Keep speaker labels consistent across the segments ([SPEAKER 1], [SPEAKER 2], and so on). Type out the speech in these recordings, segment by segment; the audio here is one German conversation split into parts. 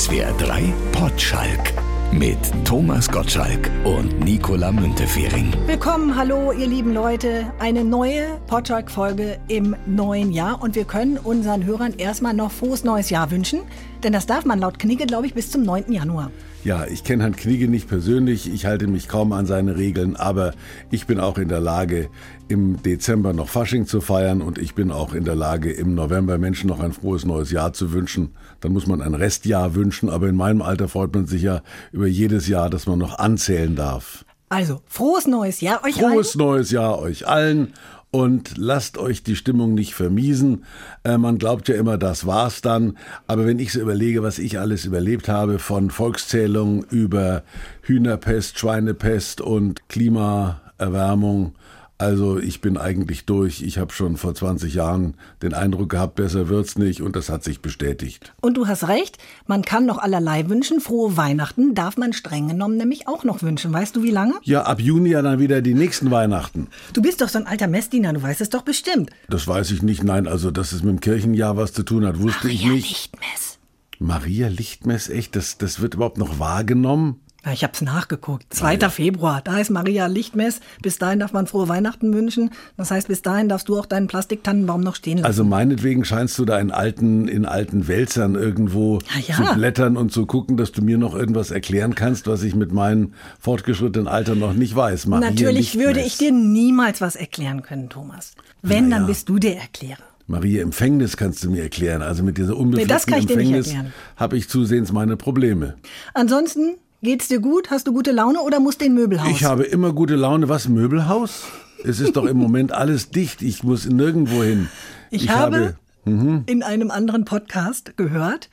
[SPEAKER 1] SWR 3 Potschalk mit Thomas Gottschalk und Nicola Müntefering.
[SPEAKER 2] Willkommen, hallo ihr lieben Leute. Eine neue Potschalk-Folge im neuen Jahr und wir können unseren Hörern erstmal noch frohes neues Jahr wünschen, denn das darf man laut Knigge, glaube ich, bis zum 9. Januar.
[SPEAKER 3] Ja, ich kenne Herrn Knigge nicht persönlich, ich halte mich kaum an seine Regeln, aber ich bin auch in der Lage, im Dezember noch Fasching zu feiern und ich bin auch in der Lage, im November Menschen noch ein frohes neues Jahr zu wünschen. Dann muss man ein Restjahr wünschen, aber in meinem Alter freut man sich ja über jedes Jahr, das man noch anzählen darf.
[SPEAKER 2] Also, frohes neues Jahr euch
[SPEAKER 3] Frohes
[SPEAKER 2] allen.
[SPEAKER 3] neues Jahr euch allen und lasst euch die Stimmung nicht vermiesen. Äh, man glaubt ja immer, das war's dann. Aber wenn ich so überlege, was ich alles überlebt habe, von Volkszählung über Hühnerpest, Schweinepest und Klimaerwärmung, also ich bin eigentlich durch. Ich habe schon vor 20 Jahren den Eindruck gehabt, besser wird's nicht und das hat sich bestätigt.
[SPEAKER 2] Und du hast recht, man kann noch allerlei wünschen. Frohe Weihnachten darf man streng genommen nämlich auch noch wünschen. Weißt du wie lange?
[SPEAKER 3] Ja, ab Juni ja dann wieder die nächsten Weihnachten.
[SPEAKER 2] Du bist doch so ein alter Messdiener, du weißt es doch bestimmt.
[SPEAKER 3] Das weiß ich nicht. Nein, also dass es mit dem Kirchenjahr was zu tun hat, wusste ich
[SPEAKER 2] Maria
[SPEAKER 3] nicht.
[SPEAKER 2] Lichtmess.
[SPEAKER 3] Maria Lichtmess, echt? Das, das wird überhaupt noch wahrgenommen?
[SPEAKER 2] Ja, ich hab's nachgeguckt. 2. Februar, da ist Maria Lichtmess. Bis dahin darf man frohe Weihnachten wünschen. Das heißt, bis dahin darfst du auch deinen Plastiktannenbaum noch stehen lassen.
[SPEAKER 3] Also meinetwegen scheinst du da in alten, in alten Wälzern irgendwo
[SPEAKER 2] Ja, ja.
[SPEAKER 3] zu blättern und zu gucken, dass du mir noch irgendwas erklären kannst, was ich mit meinem fortgeschrittenen Alter noch nicht weiß. Maria
[SPEAKER 2] Natürlich
[SPEAKER 3] Lichtmess.
[SPEAKER 2] würde ich dir niemals was erklären können, Thomas. Wenn, dann
[SPEAKER 3] ja.
[SPEAKER 2] bist du der Erklärer.
[SPEAKER 3] Maria Empfängnis kannst du mir erklären. Also mit dieser
[SPEAKER 2] Nee,
[SPEAKER 3] unbefleckten
[SPEAKER 2] nicht
[SPEAKER 3] Empfängnis habe ich zusehends meine Probleme.
[SPEAKER 2] Ansonsten, geht's dir gut? Hast du gute Laune oder musst du in Möbelhaus?
[SPEAKER 3] Ich habe immer gute Laune. Was, Möbelhaus? Es ist doch im Moment alles dicht. Ich muss nirgendwo hin.
[SPEAKER 2] Ich, habe in einem anderen Podcast gehört,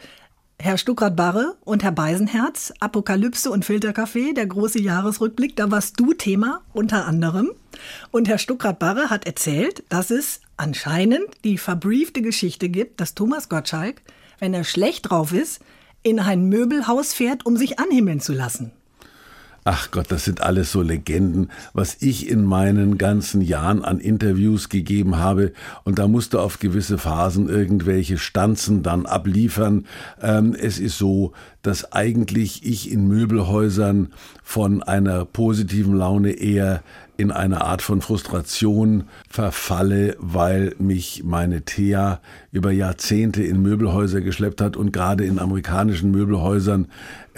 [SPEAKER 2] Herr Stuckrad-Barre und Herr Beisenherz, Apokalypse und Filterkaffee, der große Jahresrückblick, da warst du Thema unter anderem. Und Herr Stuckrad-Barre hat erzählt, dass es anscheinend die verbriefte Geschichte gibt, dass Thomas Gottschalk, wenn er schlecht drauf ist, in ein Möbelhaus fährt, um sich anhimmeln zu lassen.
[SPEAKER 3] Ach Gott, das sind alles so Legenden, was ich in meinen ganzen Jahren an Interviews gegeben habe. Und da musste auf gewisse Phasen irgendwelche Stanzen dann abliefern. Ähm, es ist so, dass eigentlich ich in Möbelhäusern von einer positiven Laune eher in eine Art von Frustration verfalle, weil mich meine Thea über Jahrzehnte in Möbelhäuser geschleppt hat und gerade in amerikanischen Möbelhäusern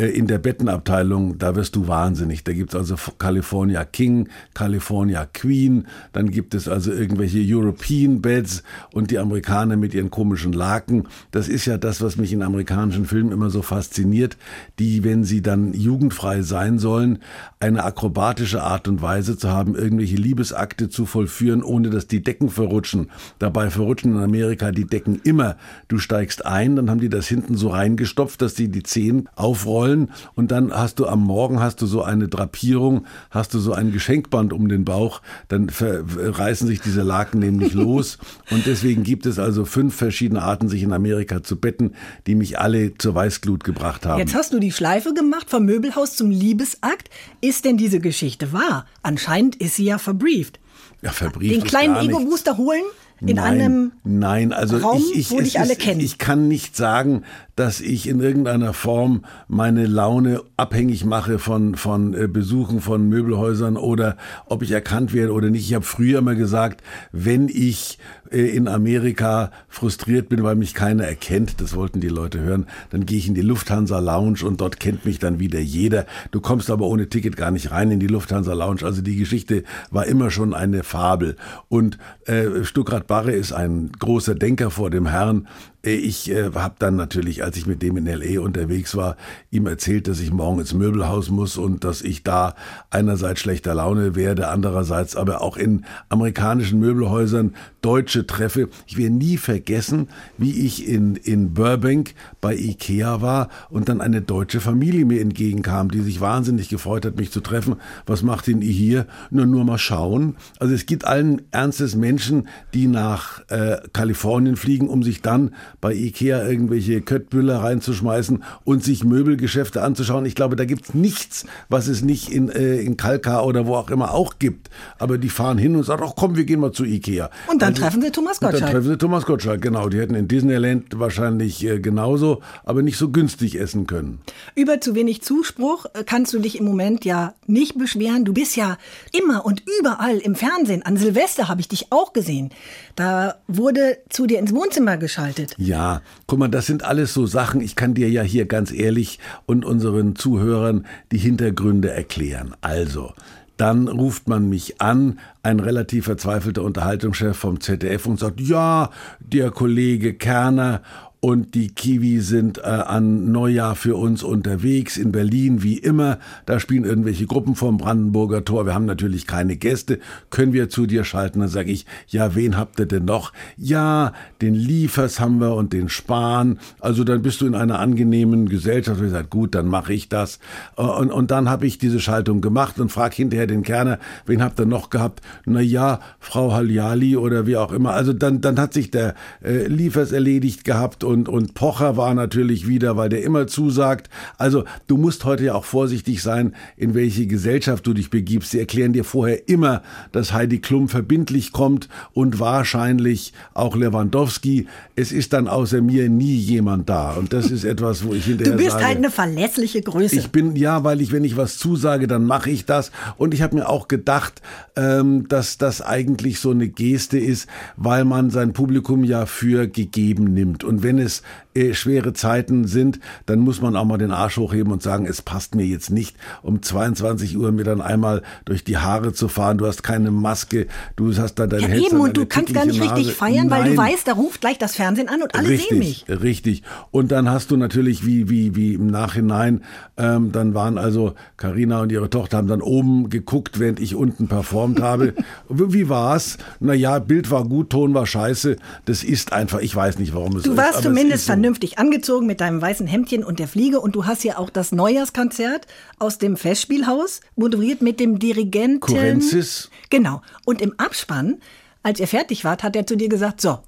[SPEAKER 3] in der Bettenabteilung, da wirst du wahnsinnig. Da gibt's also California King, California Queen, dann gibt es also irgendwelche European Beds und die Amerikaner mit ihren komischen Laken. Das ist ja das, was mich in amerikanischen Filmen immer so fasziniert, die, wenn sie dann jugendfrei sein sollen, eine akrobatische Art und Weise zu haben, irgendwelche Liebesakte zu vollführen, ohne dass die Decken verrutschen. Dabei verrutschen in Amerika die Decken immer. Du steigst ein, dann haben die das hinten so reingestopft, dass die die Zehen aufrollen und dann hast du am Morgen hast du so eine Drapierung, hast du so ein Geschenkband um den Bauch, dann reißen sich diese Laken nämlich los und deswegen gibt es also fünf verschiedene Arten, sich in Amerika zu betten, die mich alle zur Weißglut gebracht haben.
[SPEAKER 2] Jetzt hast du die Schleife gemacht vom Möbelhaus zum Liebesakt. Ist denn diese Geschichte wahr? Anscheinend ist sie ja verbrieft.
[SPEAKER 3] ja, verbrieft
[SPEAKER 2] Den kleinen. Ego-Booster holen in
[SPEAKER 3] nein,
[SPEAKER 2] einem
[SPEAKER 3] nein, also
[SPEAKER 2] Raum,
[SPEAKER 3] ich, ich,
[SPEAKER 2] wo dich alle kennen.
[SPEAKER 3] Ich kann nicht sagen, dass ich in irgendeiner Form meine Laune abhängig mache von, von äh, Besuchen von Möbelhäusern oder ob ich erkannt werde oder nicht. Ich habe früher immer gesagt, wenn ich äh, in Amerika frustriert bin, weil mich keiner erkennt, das wollten die Leute hören, dann gehe ich in die Lufthansa Lounge und dort kennt mich dann wieder jeder. Du kommst aber ohne Ticket gar nicht rein in die Lufthansa Lounge. Also die Geschichte war immer schon eine Fabel. Und äh, Stuckrad Barre ist ein großer Denker vor dem Herrn. Äh, Ich äh, habe dann natürlich, als ich mit dem in L.A. unterwegs war, ihm erzählt, dass ich morgen ins Möbelhaus muss und dass ich da einerseits schlechter Laune werde, andererseits aber auch in amerikanischen Möbelhäusern Deutsche treffe. Ich werde nie vergessen, wie ich in, in Burbank bei Ikea war und dann eine deutsche Familie mir entgegenkam, die sich wahnsinnig gefreut hat, mich zu treffen. Was macht denn ihr hier? Nur, nur mal schauen. Also es gibt allen Ernstes Menschen, die nach äh, Kalifornien fliegen, um sich dann bei Ikea irgendwelche Köttbüller reinzuschmeißen und sich Möbelgeschäfte anzuschauen. Ich glaube, da gibt's nichts, was es nicht in, äh, in Kalka oder wo auch immer auch gibt. Aber die fahren hin und sagen, ach komm, wir gehen mal zu Ikea.
[SPEAKER 2] Und dann also, treffen sie Thomas Gottschalk.
[SPEAKER 3] dann treffen sie Thomas Gottschalk, genau. Die hätten in Disneyland wahrscheinlich äh, genauso, aber nicht so günstig essen können.
[SPEAKER 2] Über zu wenig Zuspruch äh, kannst du dich im Moment ja nicht beschweren. Du bist ja immer und überall im Fernsehen. An Silvester habe ich dich auch gesehen. Da wurde zu dir ins Wohnzimmer geschaltet.
[SPEAKER 3] Ja, guck mal, das sind alles so Sachen. Ich kann dir ja hier ganz ehrlich und unseren Zuhörern die Hintergründe erklären. Also, dann ruft man mich an, ein relativ verzweifelter Unterhaltungschef vom ZDF und sagt, ja, der Kollege Kerner und die Kiwi sind äh, an Neujahr für uns unterwegs in Berlin, wie immer. Da spielen irgendwelche Gruppen vom Brandenburger Tor. Wir haben natürlich keine Gäste. Können wir zu dir schalten? Dann sage ich, ja, wen habt ihr denn noch? Ja, den Liefers haben wir und den Spahn. Also dann bist du in einer angenehmen Gesellschaft. Ich sage, gut, dann mache ich das. Äh, und, und dann habe ich diese Schaltung gemacht und frage hinterher den Kerner, wen habt ihr noch gehabt? Na ja, Frau Haljali oder wie auch immer. Also dann, dann hat sich der äh, Liefers erledigt gehabt und, und Pocher war natürlich wieder, weil der immer zusagt. Also du musst heute ja auch vorsichtig sein, in welche Gesellschaft du dich begibst. Sie erklären dir vorher immer, dass Heidi Klum verbindlich kommt und wahrscheinlich auch Lewandowski. Es ist dann außer mir nie jemand da. Und das ist etwas, wo ich hinterher
[SPEAKER 2] Du bist
[SPEAKER 3] sage,
[SPEAKER 2] halt eine verlässliche Größe.
[SPEAKER 3] Ich bin, ja, weil ich, wenn ich was zusage, dann mache ich das. Und ich habe mir auch gedacht, ähm, dass das eigentlich so eine Geste ist, weil man sein Publikum ja für gegeben nimmt. Und wenn es äh, schwere Zeiten sind, dann muss man auch mal den Arsch hochheben und sagen, es passt mir jetzt nicht, um 22 Uhr mir dann einmal durch die Haare zu fahren. Du hast keine Maske, du hast da deine
[SPEAKER 2] ja, eben und du kannst gar nicht Nase. richtig feiern, Nein. weil du weißt, da ruft gleich das Fernsehen an und alle
[SPEAKER 3] richtig,
[SPEAKER 2] sehen mich.
[SPEAKER 3] Richtig. Und dann hast du natürlich wie wie wie im Nachhinein, ähm, dann waren also Karina und ihre Tochter haben dann oben geguckt, während ich unten performt habe. wie war's? Na ja, Bild war gut, Ton war scheiße. Das ist einfach, ich weiß nicht, warum es
[SPEAKER 2] du warst
[SPEAKER 3] ist.
[SPEAKER 2] zumindest so. Vernünftig angezogen mit deinem weißen Hemdchen und der Fliege und du hast ja auch das Neujahrskonzert aus dem Festspielhaus moderiert mit dem Dirigenten.
[SPEAKER 3] Kurenzis.
[SPEAKER 2] Genau. Und im Abspann, als ihr fertig wart, hat er zu dir gesagt, so,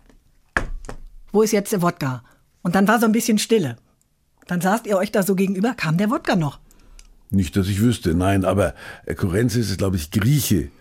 [SPEAKER 2] wo ist jetzt der Wodka? Und dann war so ein bisschen Stille. Dann saßt ihr euch da so gegenüber, kam der Wodka noch?
[SPEAKER 3] Nicht, dass ich wüsste, nein, aber Kurenzis ist, glaube ich, Grieche.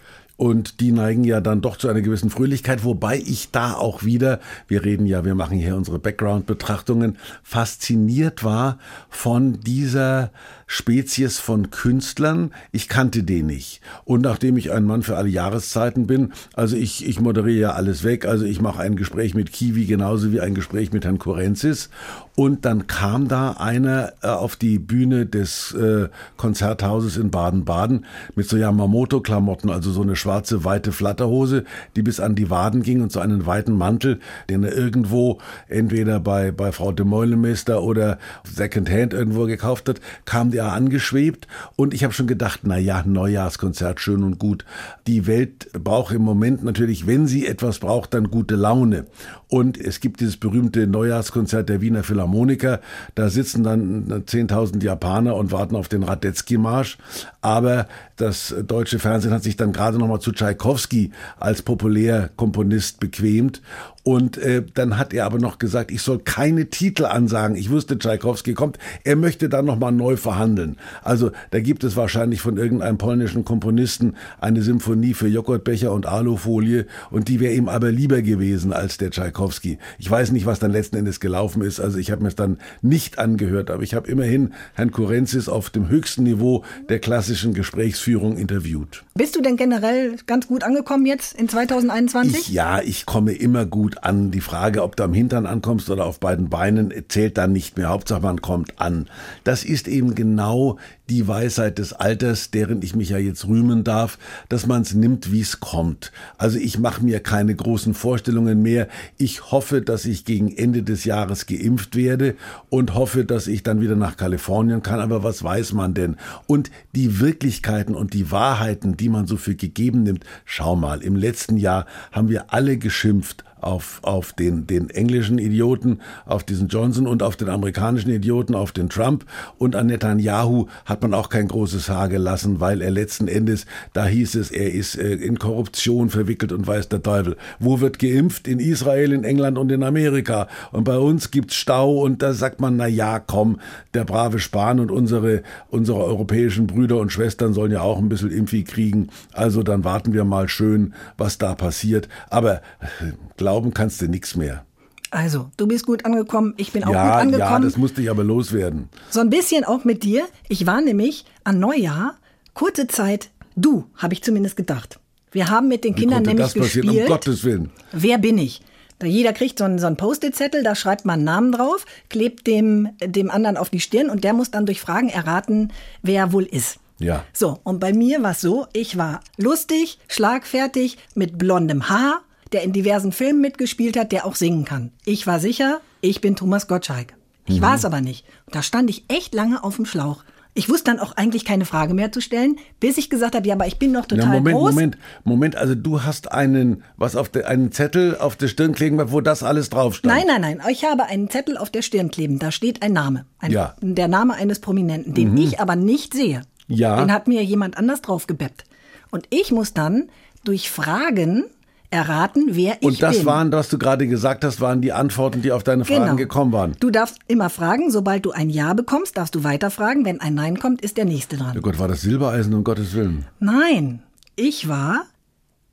[SPEAKER 3] Und die neigen ja dann doch zu einer gewissen Fröhlichkeit, wobei ich da auch wieder, wir reden ja, wir machen hier unsere Background-Betrachtungen, fasziniert war von dieser Spezies von Künstlern. Ich kannte den nicht. Und nachdem ich ein Mann für alle Jahreszeiten bin, also ich, ich moderiere ja alles weg, also ich mache ein Gespräch mit Kiwi genauso wie ein Gespräch mit Herrn Kurenzis. Und dann kam da einer äh, auf die Bühne des äh, Konzerthauses in Baden-Baden mit so Yamamoto-Klamotten, also so eine schwarze weite Flatterhose, die bis an die Waden ging und so einen weiten Mantel, den er irgendwo entweder bei, bei Frau de Meulemeister oder Secondhand irgendwo gekauft hat, kam der Jahr angeschwebt und ich habe schon gedacht, na ja, Neujahrskonzert schön und gut. Die Welt braucht im Moment natürlich, wenn sie etwas braucht, dann gute Laune. Und es gibt dieses berühmte Neujahrskonzert der Wiener Philharmoniker. Da sitzen dann 10.000 Japaner und warten auf den Radetzky-Marsch. Aber das deutsche Fernsehen hat sich dann gerade noch mal zu Tschaikowski als Populärkomponist bequemt. Und äh, dann hat er aber noch gesagt, ich soll keine Titel ansagen. Ich wusste, Tschaikowski kommt. Er möchte dann noch mal neu verhandeln. Also da gibt es wahrscheinlich von irgendeinem polnischen Komponisten eine Symphonie für Joghurtbecher und Alufolie. Und die wäre ihm aber lieber gewesen als der Tschaikowski. Ich weiß nicht, was dann letzten Endes gelaufen ist. Also ich habe mir es dann nicht angehört. Aber ich habe immerhin Herrn Kurenzis auf dem höchsten Niveau der klassischen Gesprächsführung interviewt.
[SPEAKER 2] Bist du denn generell ganz gut angekommen jetzt in 2021?
[SPEAKER 3] Ich, ja, ich komme immer gut an. Die Frage, ob du am Hintern ankommst oder auf beiden Beinen, zählt dann nicht mehr. Hauptsache, man kommt an. Das ist eben genau die Weisheit des Alters, deren ich mich ja jetzt rühmen darf, dass man es nimmt, wie es kommt. Also ich mache mir keine großen Vorstellungen mehr. Ich hoffe, dass ich gegen Ende des Jahres geimpft werde und hoffe, dass ich dann wieder nach Kalifornien kann. Aber was weiß man denn? Und die Wirklichkeiten und die Wahrheiten, die man so für gegeben nimmt, schau mal, im letzten Jahr haben wir alle geschimpft auf, auf den, den englischen Idioten, auf diesen Johnson und auf den amerikanischen Idioten, auf den Trump. Und an Netanyahu hat man auch kein großes Haar gelassen, weil er letzten Endes, da hieß es, er ist äh, in Korruption verwickelt und weiß der Teufel. Wo wird geimpft? In Israel, in England und in Amerika. Und bei uns gibt's Stau und da sagt man, na ja, komm, der brave Spahn und unsere, unsere europäischen Brüder und Schwestern sollen ja auch ein bisschen Impfi kriegen. Also dann warten wir mal schön, was da passiert. Aber äh, glauben kannst du nichts mehr.
[SPEAKER 2] Also, du bist gut angekommen, ich bin auch
[SPEAKER 3] ja,
[SPEAKER 2] gut angekommen.
[SPEAKER 3] Ja, das musste ich aber loswerden.
[SPEAKER 2] So ein bisschen auch mit dir. Ich war nämlich an Neujahr, kurze Zeit, du, habe ich zumindest gedacht. Wir haben mit den
[SPEAKER 3] Wie
[SPEAKER 2] Kindern nämlich
[SPEAKER 3] das passieren? Um Gottes Willen.
[SPEAKER 2] Wer bin ich? Da jeder kriegt so einen, so einen Post-it-Zettel, da schreibt man einen Namen drauf, klebt dem, dem anderen auf die Stirn und der muss dann durch Fragen erraten, wer er wohl ist.
[SPEAKER 3] Ja.
[SPEAKER 2] So, und bei mir war es so, ich war lustig, schlagfertig, mit blondem Haar, der in diversen Filmen mitgespielt hat, der auch singen kann. Ich war sicher, ich bin Thomas Gottschalk. Ich
[SPEAKER 3] Mhm.
[SPEAKER 2] war es aber nicht. Und da stand ich echt lange auf dem Schlauch. Ich wusste dann auch eigentlich keine Frage mehr zu stellen, bis ich gesagt habe, ja, aber ich bin doch total
[SPEAKER 3] Na, Moment,
[SPEAKER 2] groß.
[SPEAKER 3] Moment, Moment. Also du hast einen, was auf der, einen Zettel auf der Stirn kleben, wo das alles drauf stand.
[SPEAKER 2] Nein, nein, nein. Ich habe einen Zettel auf der Stirn kleben. Da steht ein Name. Ein,
[SPEAKER 3] Ja.
[SPEAKER 2] Der Name eines Prominenten, den ich aber nicht sehe.
[SPEAKER 3] Ja.
[SPEAKER 2] Den hat mir jemand anders drauf gebeppt. Und ich muss dann durch Fragen erraten, wer ich
[SPEAKER 3] Und das
[SPEAKER 2] bin.
[SPEAKER 3] waren, was du gerade gesagt hast, waren die Antworten, die auf deine Fragen
[SPEAKER 2] Genau.
[SPEAKER 3] gekommen waren.
[SPEAKER 2] Du darfst immer fragen. Sobald du ein Ja bekommst, darfst du weiter fragen. Wenn ein Nein kommt, ist der Nächste dran.
[SPEAKER 3] Oh Gott, war das Silbereisen, um Gottes Willen.
[SPEAKER 2] Nein, ich war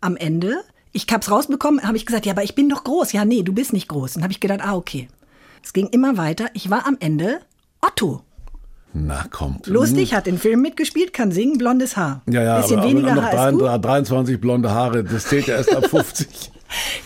[SPEAKER 2] am Ende, ich hab's rausbekommen, habe ich gesagt, ja, aber ich bin doch groß. Ja, nee, du bist nicht groß. Und habe ich gedacht, ah, okay. Es ging immer weiter. Ich war am Ende Otto.
[SPEAKER 3] Na, kommt.
[SPEAKER 2] Lustig, hat in Filmen mitgespielt, kann singen, blondes Haar.
[SPEAKER 3] Ja, ja,
[SPEAKER 2] Bisschen
[SPEAKER 3] aber,
[SPEAKER 2] weniger
[SPEAKER 3] aber noch
[SPEAKER 2] Haar als du.
[SPEAKER 3] 23, 23 blonde Haare, das zählt ja erst ab 50.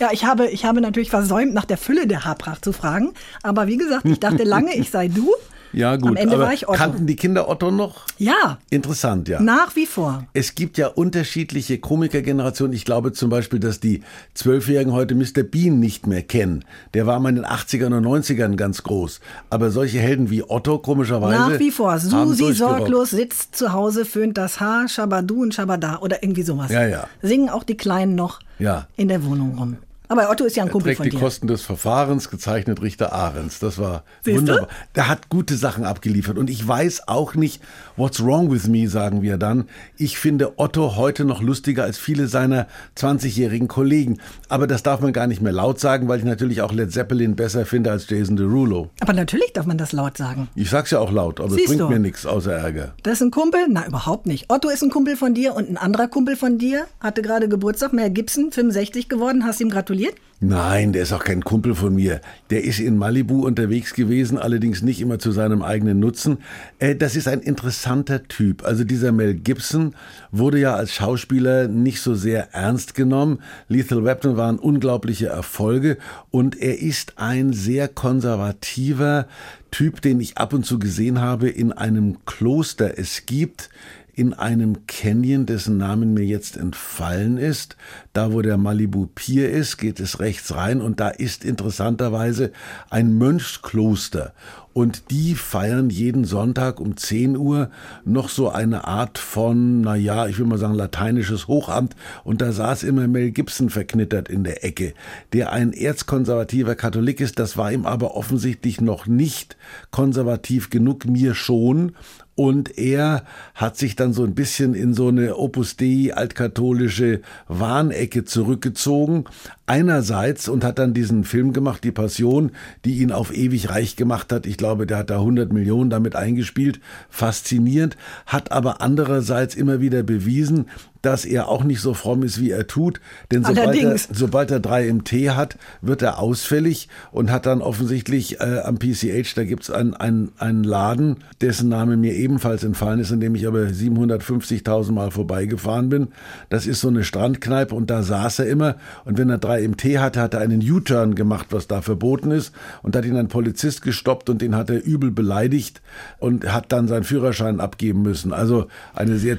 [SPEAKER 2] Ja, ich habe, ich habe natürlich versäumt, nach der Fülle der Haarpracht zu fragen. Aber wie gesagt, ich dachte lange, ich sei du.
[SPEAKER 3] Ja, gut.
[SPEAKER 2] Am Ende
[SPEAKER 3] aber
[SPEAKER 2] war ich Otto.
[SPEAKER 3] Kannten die Kinder Otto noch?
[SPEAKER 2] Ja,
[SPEAKER 3] Interessant, ja.
[SPEAKER 2] nach wie vor.
[SPEAKER 3] Es gibt ja unterschiedliche Komikergenerationen. Ich glaube zum Beispiel, dass die Zwölfjährigen heute Mr. Bean nicht mehr kennen. Der war mal in den 80ern und 90ern ganz groß. Aber solche Helden wie Otto, komischerweise.
[SPEAKER 2] Nach wie vor. Susi sorglos sitzt zu Hause, föhnt das Haar, Schabadu und Schabada oder irgendwie sowas.
[SPEAKER 3] Ja, ja.
[SPEAKER 2] Singen auch die Kleinen noch
[SPEAKER 3] Ja.
[SPEAKER 2] in der Wohnung rum. Aber Otto ist ja ein Kumpel von
[SPEAKER 3] die
[SPEAKER 2] dir.
[SPEAKER 3] Kosten des Verfahrens, gezeichnet Richter Ahrens. Das war
[SPEAKER 2] Siehst du?
[SPEAKER 3] wunderbar. Der hat gute Sachen abgeliefert. Und ich weiß auch nicht, what's wrong with me, sagen wir dann. Ich finde Otto heute noch lustiger als viele seiner 20-jährigen Kollegen. Aber das darf man gar nicht mehr laut sagen, weil ich natürlich auch Led Zeppelin besser finde als Jason Derulo.
[SPEAKER 2] Aber natürlich darf man das laut sagen.
[SPEAKER 3] Ich sag's ja auch laut, aber es
[SPEAKER 2] Siehst
[SPEAKER 3] bringt
[SPEAKER 2] du.
[SPEAKER 3] mir nichts außer Ärger.
[SPEAKER 2] Das ist ein Kumpel? Na, überhaupt nicht. Otto ist ein Kumpel von dir und ein anderer Kumpel von dir hatte gerade Geburtstag, Mel Gibson, 65 geworden. Hast ihm gratuliert?
[SPEAKER 3] Nein, der ist auch kein Kumpel von mir. Der ist in Malibu unterwegs gewesen, allerdings nicht immer zu seinem eigenen Nutzen. Äh, das ist ein interessanter Typ. Also dieser Mel Gibson wurde ja als Schauspieler nicht so sehr ernst genommen. Lethal Weapon waren unglaubliche Erfolge und er ist ein sehr konservativer Typ, den ich ab und zu gesehen habe in einem Kloster. Es gibt in einem Canyon, dessen Namen mir jetzt entfallen ist. Da, wo der Malibu Pier ist, geht es rechts rein und da ist interessanterweise ein Mönchskloster. Und die feiern jeden Sonntag um 10 Uhr noch so eine Art von, na ja, ich will mal sagen, lateinisches Hochamt. Und da saß immer Mel Gibson verknittert in der Ecke, der ein erzkonservativer Katholik ist. Das war ihm aber offensichtlich noch nicht konservativ genug, mir schon. Und er hat sich dann so ein bisschen in so eine Opus Dei altkatholische Wahnecke zurückgezogen. Einerseits und hat dann diesen Film gemacht, Die Passion, die ihn auf ewig reich gemacht hat. Ich glaube, der hat da 100 Millionen damit eingespielt. Faszinierend. Hat aber andererseits immer wieder bewiesen, dass er auch nicht so fromm ist, wie er tut. Denn sobald er, sobald er drei im Tee hat, wird er ausfällig und hat dann offensichtlich äh, am PCH, da gibt's einen einen Laden, dessen Name mir ebenfalls entfallen ist, in dem ich aber 750.000 Mal vorbeigefahren bin. Das ist so eine Strandkneipe und da saß er immer und wenn er drei im Tee hatte, hat er einen U-Turn gemacht, was da verboten ist und hat ihn ein Polizist gestoppt und den hat er übel beleidigt und hat dann seinen Führerschein abgeben müssen. Also eine sehr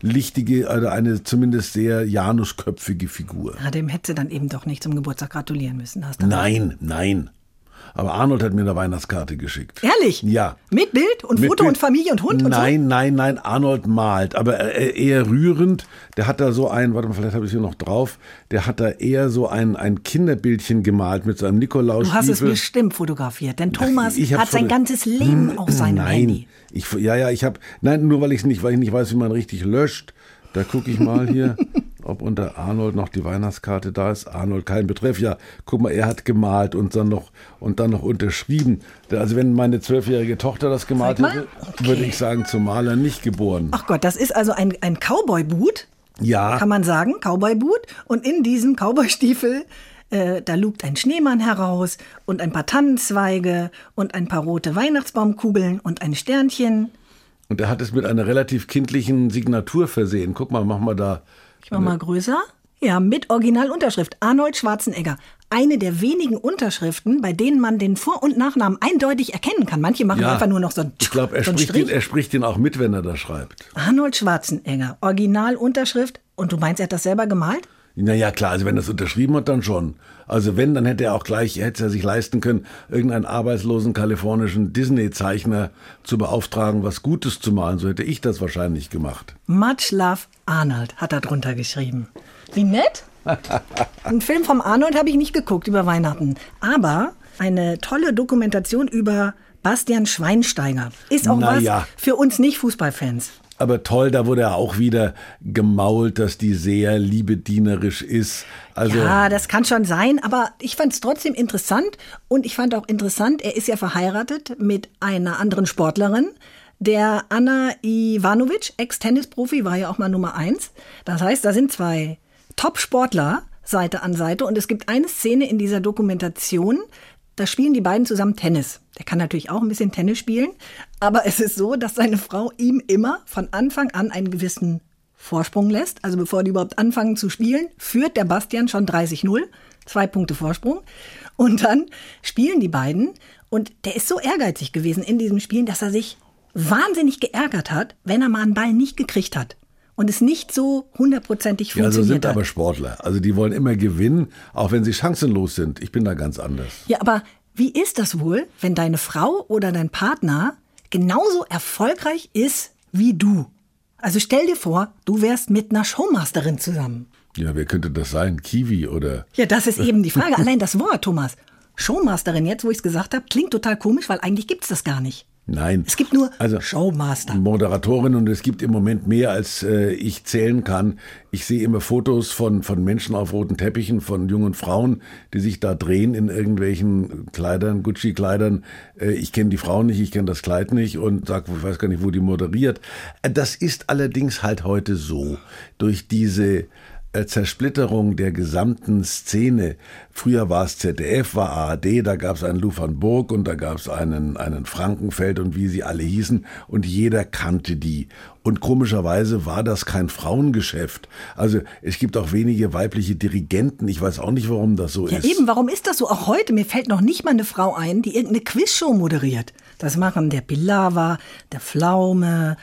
[SPEAKER 3] zwielichtige, oder eine zumindest sehr janusköpfige Figur.
[SPEAKER 2] Ja, dem hätte sie dann eben doch nicht zum Geburtstag gratulieren müssen. Hast du
[SPEAKER 3] Nein, nein. Aber Arnold hat mir eine Weihnachtskarte geschickt.
[SPEAKER 2] Ehrlich?
[SPEAKER 3] Ja.
[SPEAKER 2] Mit Bild und
[SPEAKER 3] Mit
[SPEAKER 2] Foto
[SPEAKER 3] Bild.
[SPEAKER 2] und Familie und Hund
[SPEAKER 3] nein,
[SPEAKER 2] und so?
[SPEAKER 3] Nein, nein, Arnold malt, aber äh, eher rührend. Der hat da so ein, warte mal, vielleicht habe ich hier noch drauf. Der hat da eher so ein, ein Kinderbildchen gemalt mit seinem Nikolaus.
[SPEAKER 2] Du hast es bestimmt fotografiert, denn Thomas
[SPEAKER 3] ich hab's
[SPEAKER 2] hat sein ganzes Leben auf seinem
[SPEAKER 3] nein,
[SPEAKER 2] Handy.
[SPEAKER 3] Ich, ja, ja, ich habe, nein, nur weil ich nicht, weil ich nicht weiß, wie man richtig löscht. Da gucke ich mal hier, ob unter Arnold noch die Weihnachtskarte da ist. Arnold, kein Betreff. Ja, guck mal, er hat gemalt und dann noch, und dann noch unterschrieben. Also wenn meine zwölfjährige Tochter das gemalt hätte,
[SPEAKER 2] Okay.
[SPEAKER 3] würde ich sagen, zum Maler nicht geboren.
[SPEAKER 2] Ach Gott, das ist also ein, ein Cowboy-Boot,
[SPEAKER 3] ja,
[SPEAKER 2] kann man sagen, Cowboy-Boot. Und in diesem Cowboy-Stiefel, äh, da lugt ein Schneemann heraus und ein paar Tannenzweige und ein paar rote Weihnachtsbaumkugeln und ein Sternchen.
[SPEAKER 3] und er hat es mit einer relativ kindlichen Signatur versehen. Guck mal, mach mal da.
[SPEAKER 2] Ich mach mal größer. Ja, mit Originalunterschrift. Arnold Schwarzenegger. Eine der wenigen Unterschriften, bei denen man den Vor- und Nachnamen eindeutig erkennen kann. Manche machen
[SPEAKER 3] Ja,
[SPEAKER 2] einfach nur noch so ein,
[SPEAKER 3] Ich glaube, er,
[SPEAKER 2] so
[SPEAKER 3] spricht den, er spricht den auch mit, wenn er das schreibt.
[SPEAKER 2] Arnold Schwarzenegger. Originalunterschrift. Und du meinst, er hat das selber gemalt?
[SPEAKER 3] Naja, klar, also wenn er es unterschrieben hat, dann schon. Also wenn, dann hätte er auch gleich, hätte er sich leisten können, irgendeinen arbeitslosen kalifornischen Disney-Zeichner zu beauftragen, was Gutes zu malen. So hätte ich das wahrscheinlich gemacht.
[SPEAKER 2] Much Love Arnold hat er drunter geschrieben. Wie nett. Einen Film vom Arnold habe ich nicht geguckt über Weihnachten. Aber eine tolle Dokumentation über Bastian Schweinsteiger. Ist auch
[SPEAKER 3] Na
[SPEAKER 2] was für uns Nicht-Fußballfans.
[SPEAKER 3] Aber toll, da wurde er auch wieder gemault, dass die sehr liebedienerisch ist. Also,
[SPEAKER 2] Ja, das kann schon sein, aber ich fand es trotzdem interessant. Und ich fand auch interessant, er ist ja verheiratet mit einer anderen Sportlerin. Der Anna Ivanovic, Ex-Tennisprofi, war ja auch mal Nummer eins. Das heißt, da sind zwei Top-Sportler Seite an Seite. Und es gibt eine Szene in dieser Dokumentation, da spielen die beiden zusammen Tennis. Der kann natürlich auch ein bisschen Tennis spielen, aber es ist so, dass seine Frau ihm immer von Anfang an einen gewissen Vorsprung lässt. Also bevor die überhaupt anfangen zu spielen, führt der Bastian schon 30-0, zwei Punkte Vorsprung. Und dann spielen die beiden und der ist so ehrgeizig gewesen in diesem Spielen, dass er sich wahnsinnig geärgert hat, wenn er mal einen Ball nicht gekriegt hat. Und es nicht so hundertprozentig
[SPEAKER 3] ja, so
[SPEAKER 2] funktioniert
[SPEAKER 3] sind
[SPEAKER 2] hat.
[SPEAKER 3] aber Sportler. Also die wollen immer gewinnen, auch wenn sie chancenlos sind. Ich bin da ganz anders.
[SPEAKER 2] Ja, aber wie ist das wohl, wenn deine Frau oder dein Partner genauso erfolgreich ist wie du? Also stell dir vor, du wärst mit einer Showmasterin zusammen.
[SPEAKER 3] Ja, wer könnte das sein? Kiwi oder?
[SPEAKER 2] Ja, das ist eben die Frage. Allein das Wort, Thomas. Showmasterin, jetzt wo ich es gesagt habe, klingt total komisch, weil eigentlich gibt's das gar nicht.
[SPEAKER 3] Nein.
[SPEAKER 2] Es gibt nur
[SPEAKER 3] Also-
[SPEAKER 2] Showmaster.
[SPEAKER 3] Moderatorin und es gibt im Moment mehr, als äh, ich zählen kann. Ich sehe immer Fotos von, von Menschen auf roten Teppichen, von jungen Frauen, die sich da drehen in irgendwelchen Kleidern, Gucci-Kleidern. Äh, ich kenne die Frau nicht, ich kenne das Kleid nicht und sag, ich weiß gar nicht, wo die moderiert. Äh, das ist allerdings halt heute so. Durch diese Zersplitterung der gesamten Szene. Früher war es ZDF, war ARD, da gab es einen Lou van Burg und da gab es einen, einen Frankenfeld und wie sie alle hießen und jeder kannte die. Und komischerweise war das kein Frauengeschäft. Also es gibt auch wenige weibliche Dirigenten. Ich weiß auch nicht, warum das so
[SPEAKER 2] Ja,
[SPEAKER 3] ist.
[SPEAKER 2] eben, warum ist das so? Auch heute, mir fällt noch nicht mal eine Frau ein, die irgendeine Quizshow moderiert. Das machen der Pilawa, der Pflaume,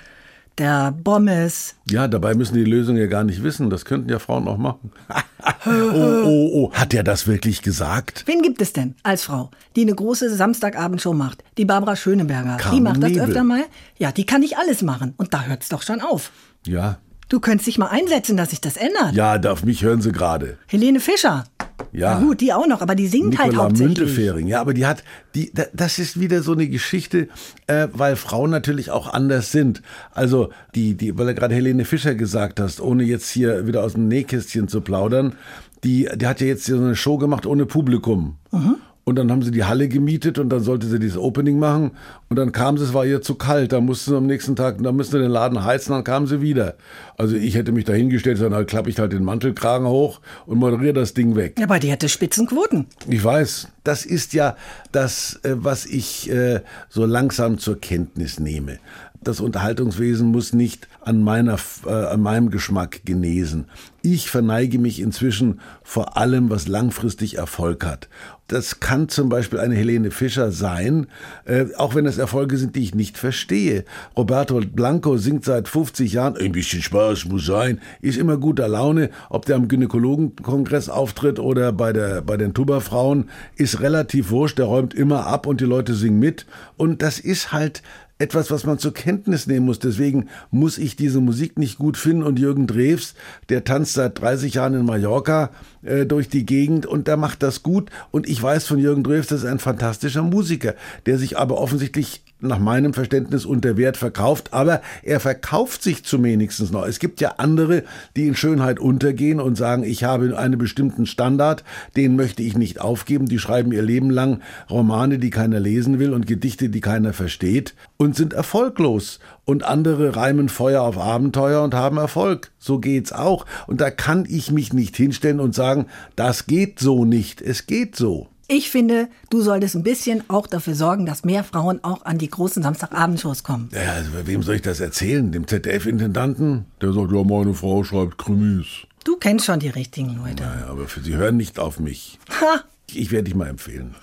[SPEAKER 2] der Bommes.
[SPEAKER 3] Ja, dabei müssen die Lösung ja gar nicht wissen. Das könnten ja Frauen auch machen. oh, oh, oh. Hat er das wirklich gesagt?
[SPEAKER 2] Wen gibt es denn als Frau, die eine große Samstagabendshow macht? Die Barbara Schöneberger. die
[SPEAKER 3] Carmen
[SPEAKER 2] macht das
[SPEAKER 3] Nebel.
[SPEAKER 2] öfter mal. Ja, die kann nicht alles machen. Und da hört's doch schon auf.
[SPEAKER 3] Ja.
[SPEAKER 2] Du könntest dich mal einsetzen, dass sich das ändert.
[SPEAKER 3] Ja, auf mich hören sie gerade.
[SPEAKER 2] Helene Fischer.
[SPEAKER 3] Ja.
[SPEAKER 2] Na gut, die auch noch, aber die singt halt
[SPEAKER 3] Nicola
[SPEAKER 2] hauptsächlich.
[SPEAKER 3] Müntefering, ja, aber die hat, die, da- das ist wieder so eine Geschichte, äh, weil Frauen natürlich auch anders sind. Also die, die, weil du gerade Helene Fischer gesagt hast, ohne jetzt hier wieder aus dem Nähkästchen zu plaudern, die, die hat ja jetzt so eine Show gemacht ohne Publikum.
[SPEAKER 2] Mhm.
[SPEAKER 3] Und dann haben sie die Halle gemietet und dann sollte sie dieses Opening machen. Und dann kam sie, es war ihr zu kalt. Da mussten sie am nächsten Tag, da mussten sie den Laden heizen, dann kam sie wieder. Also ich hätte mich da hingestellt, dann klappe ich halt den Mantelkragen hoch und moderiere das Ding weg.
[SPEAKER 2] Ja, aber die hatte Spitzenquoten.
[SPEAKER 3] Ich weiß, das ist ja das, äh, was ich äh, so langsam zur Kenntnis nehme. Das Unterhaltungswesen muss nicht an, meiner, äh, an meinem Geschmack genesen. Ich verneige mich inzwischen vor allem, was langfristig Erfolg hat. Das kann zum Beispiel eine Helene Fischer sein, äh, auch wenn es Erfolge sind, die ich nicht verstehe. Roberto Blanco singt seit 50 Jahren, ein bisschen Spaß muss sein, ist immer guter Laune, ob der am Gynäkologenkongress auftritt oder bei, der, bei den Tuberfrauen, ist relativ wurscht, der räumt immer ab und die Leute singen mit. Und das ist halt etwas, was man zur Kenntnis nehmen muss. Deswegen muss ich diese Musik nicht gut finden. Und Jürgen Drews, der tanzt seit 30 Jahren in Mallorca äh, durch die Gegend und der macht das gut. Und ich weiß von Jürgen Drews, das ist ein fantastischer Musiker, der sich aber offensichtlich nach meinem Verständnis unter Wert verkauft, aber er verkauft sich zumindest noch. Es gibt ja andere, die in Schönheit untergehen und sagen, ich habe einen bestimmten Standard, den möchte ich nicht aufgeben. Die schreiben ihr Leben lang Romane, die keiner lesen will und Gedichte, die keiner versteht und sind erfolglos. Und andere reimen Feuer auf Abenteuer und haben Erfolg. So geht's auch. Und da kann ich mich nicht hinstellen und sagen, das geht so nicht. Es geht so.
[SPEAKER 2] Ich finde, du solltest ein bisschen auch dafür sorgen, dass mehr Frauen auch an die großen Samstagabendshows kommen.
[SPEAKER 3] Ja, also wem soll ich das erzählen? Dem ZDF-Intendanten? Der sagt, ja, meine Frau schreibt Krimis.
[SPEAKER 2] Du kennst schon die richtigen Leute.
[SPEAKER 3] Naja, aber für sie hören nicht auf mich. Ha. Ich werde dich mal empfehlen.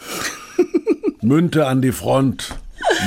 [SPEAKER 3] Münte an die Front.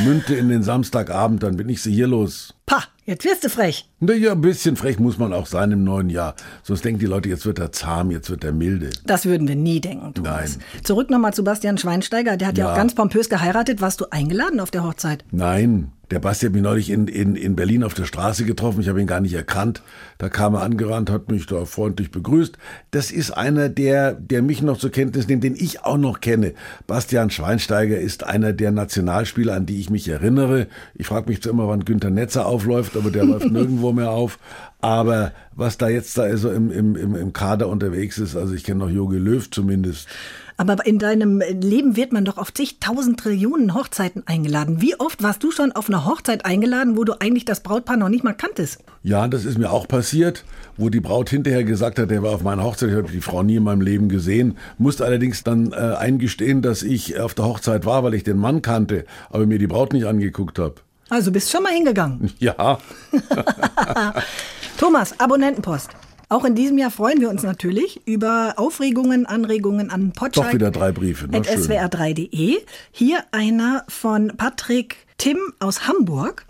[SPEAKER 3] Münte in den Samstagabend, dann bin ich sie hier los.
[SPEAKER 2] Pah, jetzt wirst du frech.
[SPEAKER 3] Naja, ein bisschen frech muss man auch sein im neuen Jahr. Sonst denken die Leute, jetzt wird er zahm, jetzt wird er milde.
[SPEAKER 2] Das würden wir nie denken, Thomas. Nein. Zurück nochmal zu Bastian Schweinsteiger. Der hat ja. ja auch ganz pompös geheiratet. Warst du eingeladen auf der Hochzeit?
[SPEAKER 3] Nein. Der Basti hat mich neulich in, in, in Berlin auf der Straße getroffen. Ich habe ihn gar nicht erkannt. Da kam er angerannt, hat mich da freundlich begrüßt. Das ist einer, der, der mich noch zur Kenntnis nimmt, den ich auch noch kenne. Bastian Schweinsteiger ist einer der Nationalspieler, an die ich mich erinnere. Ich frage mich zwar immer, wann Günter Netzer aufläuft, aber der läuft nirgendwo mehr auf. Aber was da jetzt da so im, im, im Kader unterwegs ist, also ich kenne noch Jogi Löw zumindest.
[SPEAKER 2] Aber in deinem Leben wird man doch auf zigtausend Trillionen Hochzeiten eingeladen. Wie oft warst du schon auf einer Hochzeit eingeladen, wo du eigentlich das Brautpaar noch nicht mal kanntest?
[SPEAKER 3] Ja, das ist mir auch passiert, wo die Braut hinterher gesagt hat, der war auf meiner Hochzeit, ich habe die Frau nie in meinem Leben gesehen, musste allerdings dann äh, eingestehen, dass ich auf der Hochzeit war, weil ich den Mann kannte, aber mir die Braut nicht angeguckt habe.
[SPEAKER 2] Also bist schon mal hingegangen?
[SPEAKER 3] Ja.
[SPEAKER 2] Thomas, Abonnentenpost. Auch in diesem Jahr freuen wir uns natürlich über Aufregungen, Anregungen an Potschalk.
[SPEAKER 3] Doch wieder drei Briefe.
[SPEAKER 2] Ne? swr3.de. Hier einer von Patrick Tim aus Hamburg.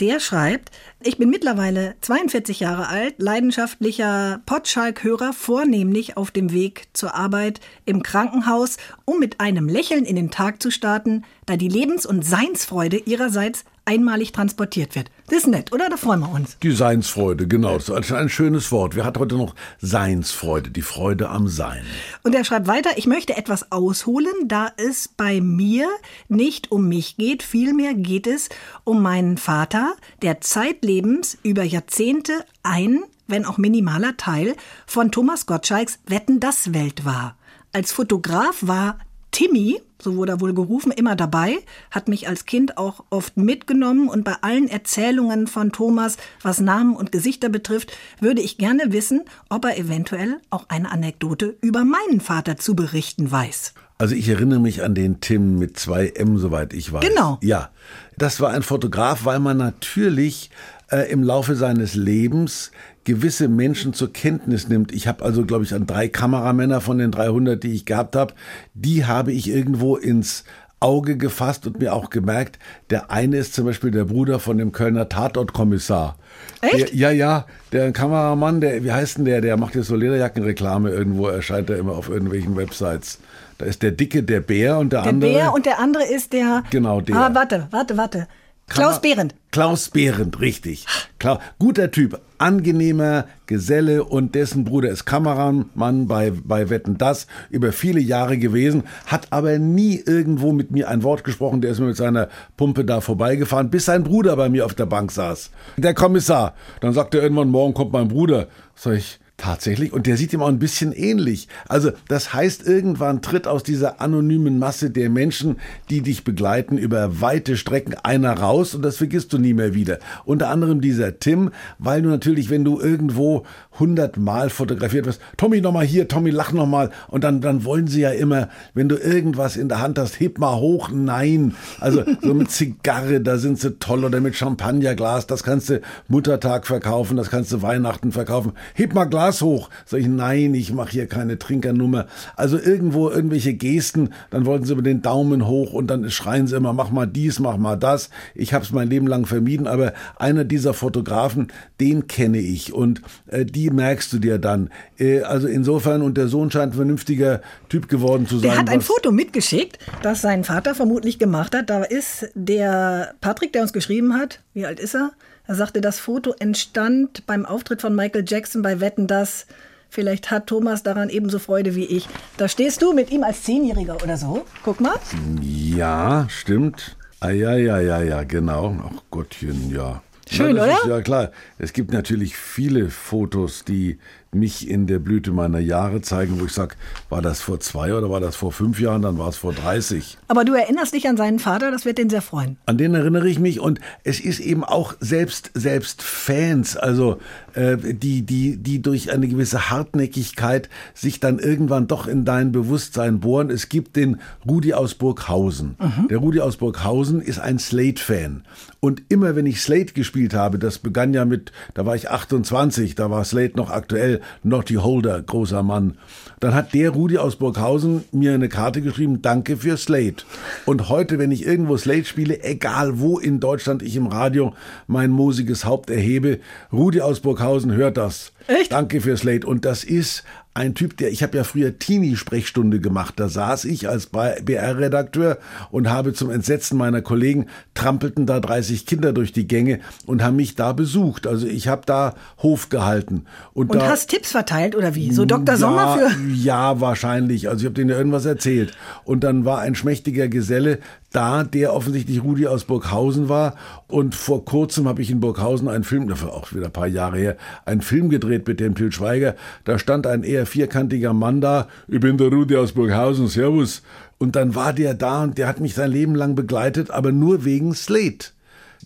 [SPEAKER 2] Der schreibt, ich bin mittlerweile 42 Jahre alt, leidenschaftlicher Potschalk-Hörer, vornehmlich auf dem Weg zur Arbeit im Krankenhaus, um mit einem Lächeln in den Tag zu starten, da die Lebens- und Seinsfreude ihrerseits einmalig transportiert wird. Das ist nett, oder? Da freuen wir uns.
[SPEAKER 3] Die Seinsfreude, genau. Das ist ein schönes Wort. Wir hatten heute noch Seinsfreude, die Freude am Sein.
[SPEAKER 2] Und er schreibt weiter, ich möchte etwas ausholen, da es bei mir nicht um mich geht, vielmehr geht es um meinen Vater, der zeitlebens über Jahrzehnte ein, wenn auch minimaler Teil von Thomas Gottschalks Wetten das Welt war. Als Fotograf war Timmy, so wurde er wohl gerufen, immer dabei, hat mich als Kind auch oft mitgenommen und bei allen Erzählungen von Thomas, was Namen und Gesichter betrifft, würde ich gerne wissen, ob er eventuell auch eine Anekdote über meinen Vater zu berichten weiß.
[SPEAKER 3] Also ich erinnere mich an den Tim mit zwei M, soweit ich weiß.
[SPEAKER 2] Genau.
[SPEAKER 3] Ja, das war ein Fotograf, weil man natürlich äh, im Laufe seines Lebens gewisse Menschen zur Kenntnis nimmt. Ich habe also, glaube ich, an drei Kameramänner von den 300, die ich gehabt habe, die habe ich irgendwo ins Auge gefasst und mir auch gemerkt, der eine ist zum Beispiel der Bruder von dem Kölner Tatortkommissar.
[SPEAKER 2] Echt?
[SPEAKER 3] Der, ja, ja, der Kameramann, der, wie heißt denn der, der macht jetzt so Lederjackenreklame irgendwo, erscheint er immer auf irgendwelchen Websites. Da ist der Dicke, der Bär und der,
[SPEAKER 2] der
[SPEAKER 3] andere.
[SPEAKER 2] Der Bär und der andere ist der.
[SPEAKER 3] Genau, der.
[SPEAKER 2] Ah, warte, warte, warte. Klaus Behrendt.
[SPEAKER 3] Klaus Behrendt, richtig. Klar, guter Typ, angenehmer Geselle und dessen Bruder ist Kameramann bei, bei Wetten Das über viele Jahre gewesen, hat aber nie irgendwo mit mir ein Wort gesprochen, der ist mir mit seiner Pumpe da vorbeigefahren, bis sein Bruder bei mir auf der Bank saß. Der Kommissar. Dann sagt er irgendwann, morgen kommt mein Bruder. Sag ich, Tatsächlich. Und der sieht ihm auch ein bisschen ähnlich. Also das heißt, irgendwann tritt aus dieser anonymen Masse der Menschen, die dich begleiten, über weite Strecken einer raus und das vergisst du nie mehr wieder. Unter anderem dieser Tim, weil du natürlich, wenn du irgendwo hundertmal fotografiert wirst, Tommy nochmal hier, Tommy lach nochmal und dann, dann wollen sie ja immer, wenn du irgendwas in der Hand hast, heb mal hoch, nein. Also so mit Zigarre, da sind sie toll oder mit Champagnerglas, das kannst du Muttertag verkaufen, das kannst du Weihnachten verkaufen. Heb mal Glas hoch. Sag ich, nein, ich mache hier keine Trinkernummer. Also irgendwo irgendwelche Gesten, dann wollten sie über den Daumen hoch und dann schreien sie immer, mach mal dies, mach mal das. Ich habe es mein Leben lang vermieden, aber einer dieser Fotografen, den kenne ich und äh, die merkst du dir dann. Äh, also insofern, und der Sohn scheint ein vernünftiger Typ geworden zu sein.
[SPEAKER 2] Der hat ein Foto mitgeschickt, das sein Vater vermutlich gemacht hat. Da ist der Patrick, der uns geschrieben hat, wie alt ist er? Er sagte, das Foto entstand beim Auftritt von Michael Jackson bei Wetten das. Vielleicht hat Thomas daran ebenso Freude wie ich. Da stehst du mit ihm als Zehnjähriger oder so. Guck mal.
[SPEAKER 3] Ja, stimmt. Ah, ja, ja, ja, ja, genau. Ach Gottchen, ja.
[SPEAKER 2] Schön,
[SPEAKER 3] Na,
[SPEAKER 2] oder?
[SPEAKER 3] Ist, ja, klar. Es gibt natürlich viele Fotos, die mich in der Blüte meiner Jahre zeigen, wo ich sage, war das vor zwei oder war das vor fünf Jahren, dann war es vor 30.
[SPEAKER 2] Aber du erinnerst dich an seinen Vater, das wird den sehr freuen.
[SPEAKER 3] An den erinnere ich mich und es ist eben auch selbst, selbst Fans, also äh, die, die, die durch eine gewisse Hartnäckigkeit sich dann irgendwann doch in dein Bewusstsein bohren. Es gibt den Rudi aus Burghausen. Mhm. Der Rudi aus Burghausen ist ein Slate-Fan. Und immer wenn ich Slate gespielt habe, das begann ja mit, da war ich 28, da war Slate noch aktuell, Notty Holder, großer Mann. Dann hat der Rudi aus Burghausen mir eine Karte geschrieben, danke für Slate. Und heute, wenn ich irgendwo Slate spiele, egal wo in Deutschland ich im Radio mein musiges Haupt erhebe, Rudi aus Burghausen hört das.
[SPEAKER 2] Echt?
[SPEAKER 3] Danke für Slate. Und das ist ein Typ, der, ich habe ja früher Teenie-Sprechstunde gemacht. Da saß ich als BR-Redakteur und habe zum Entsetzen meiner Kollegen trampelten da 30 Kinder durch die Gänge und haben mich da besucht. Also ich habe da Hof gehalten.
[SPEAKER 2] Und, und
[SPEAKER 3] da,
[SPEAKER 2] hast Tipps verteilt oder wie? So Dr. Ja, Sommer für?
[SPEAKER 3] Ja, wahrscheinlich. Also ich habe denen ja irgendwas erzählt. Und dann war ein schmächtiger Geselle da, der offensichtlich Rudi aus Burghausen war. Und vor kurzem habe ich in Burghausen einen Film, dafür auch wieder ein paar Jahre her, einen Film gedreht mit dem Til Schweiger. Da stand ein eher vierkantiger Mann da. Ich bin der Rudi aus Burghausen, Servus. Und dann war der da und der hat mich sein Leben lang begleitet, aber nur wegen Slate.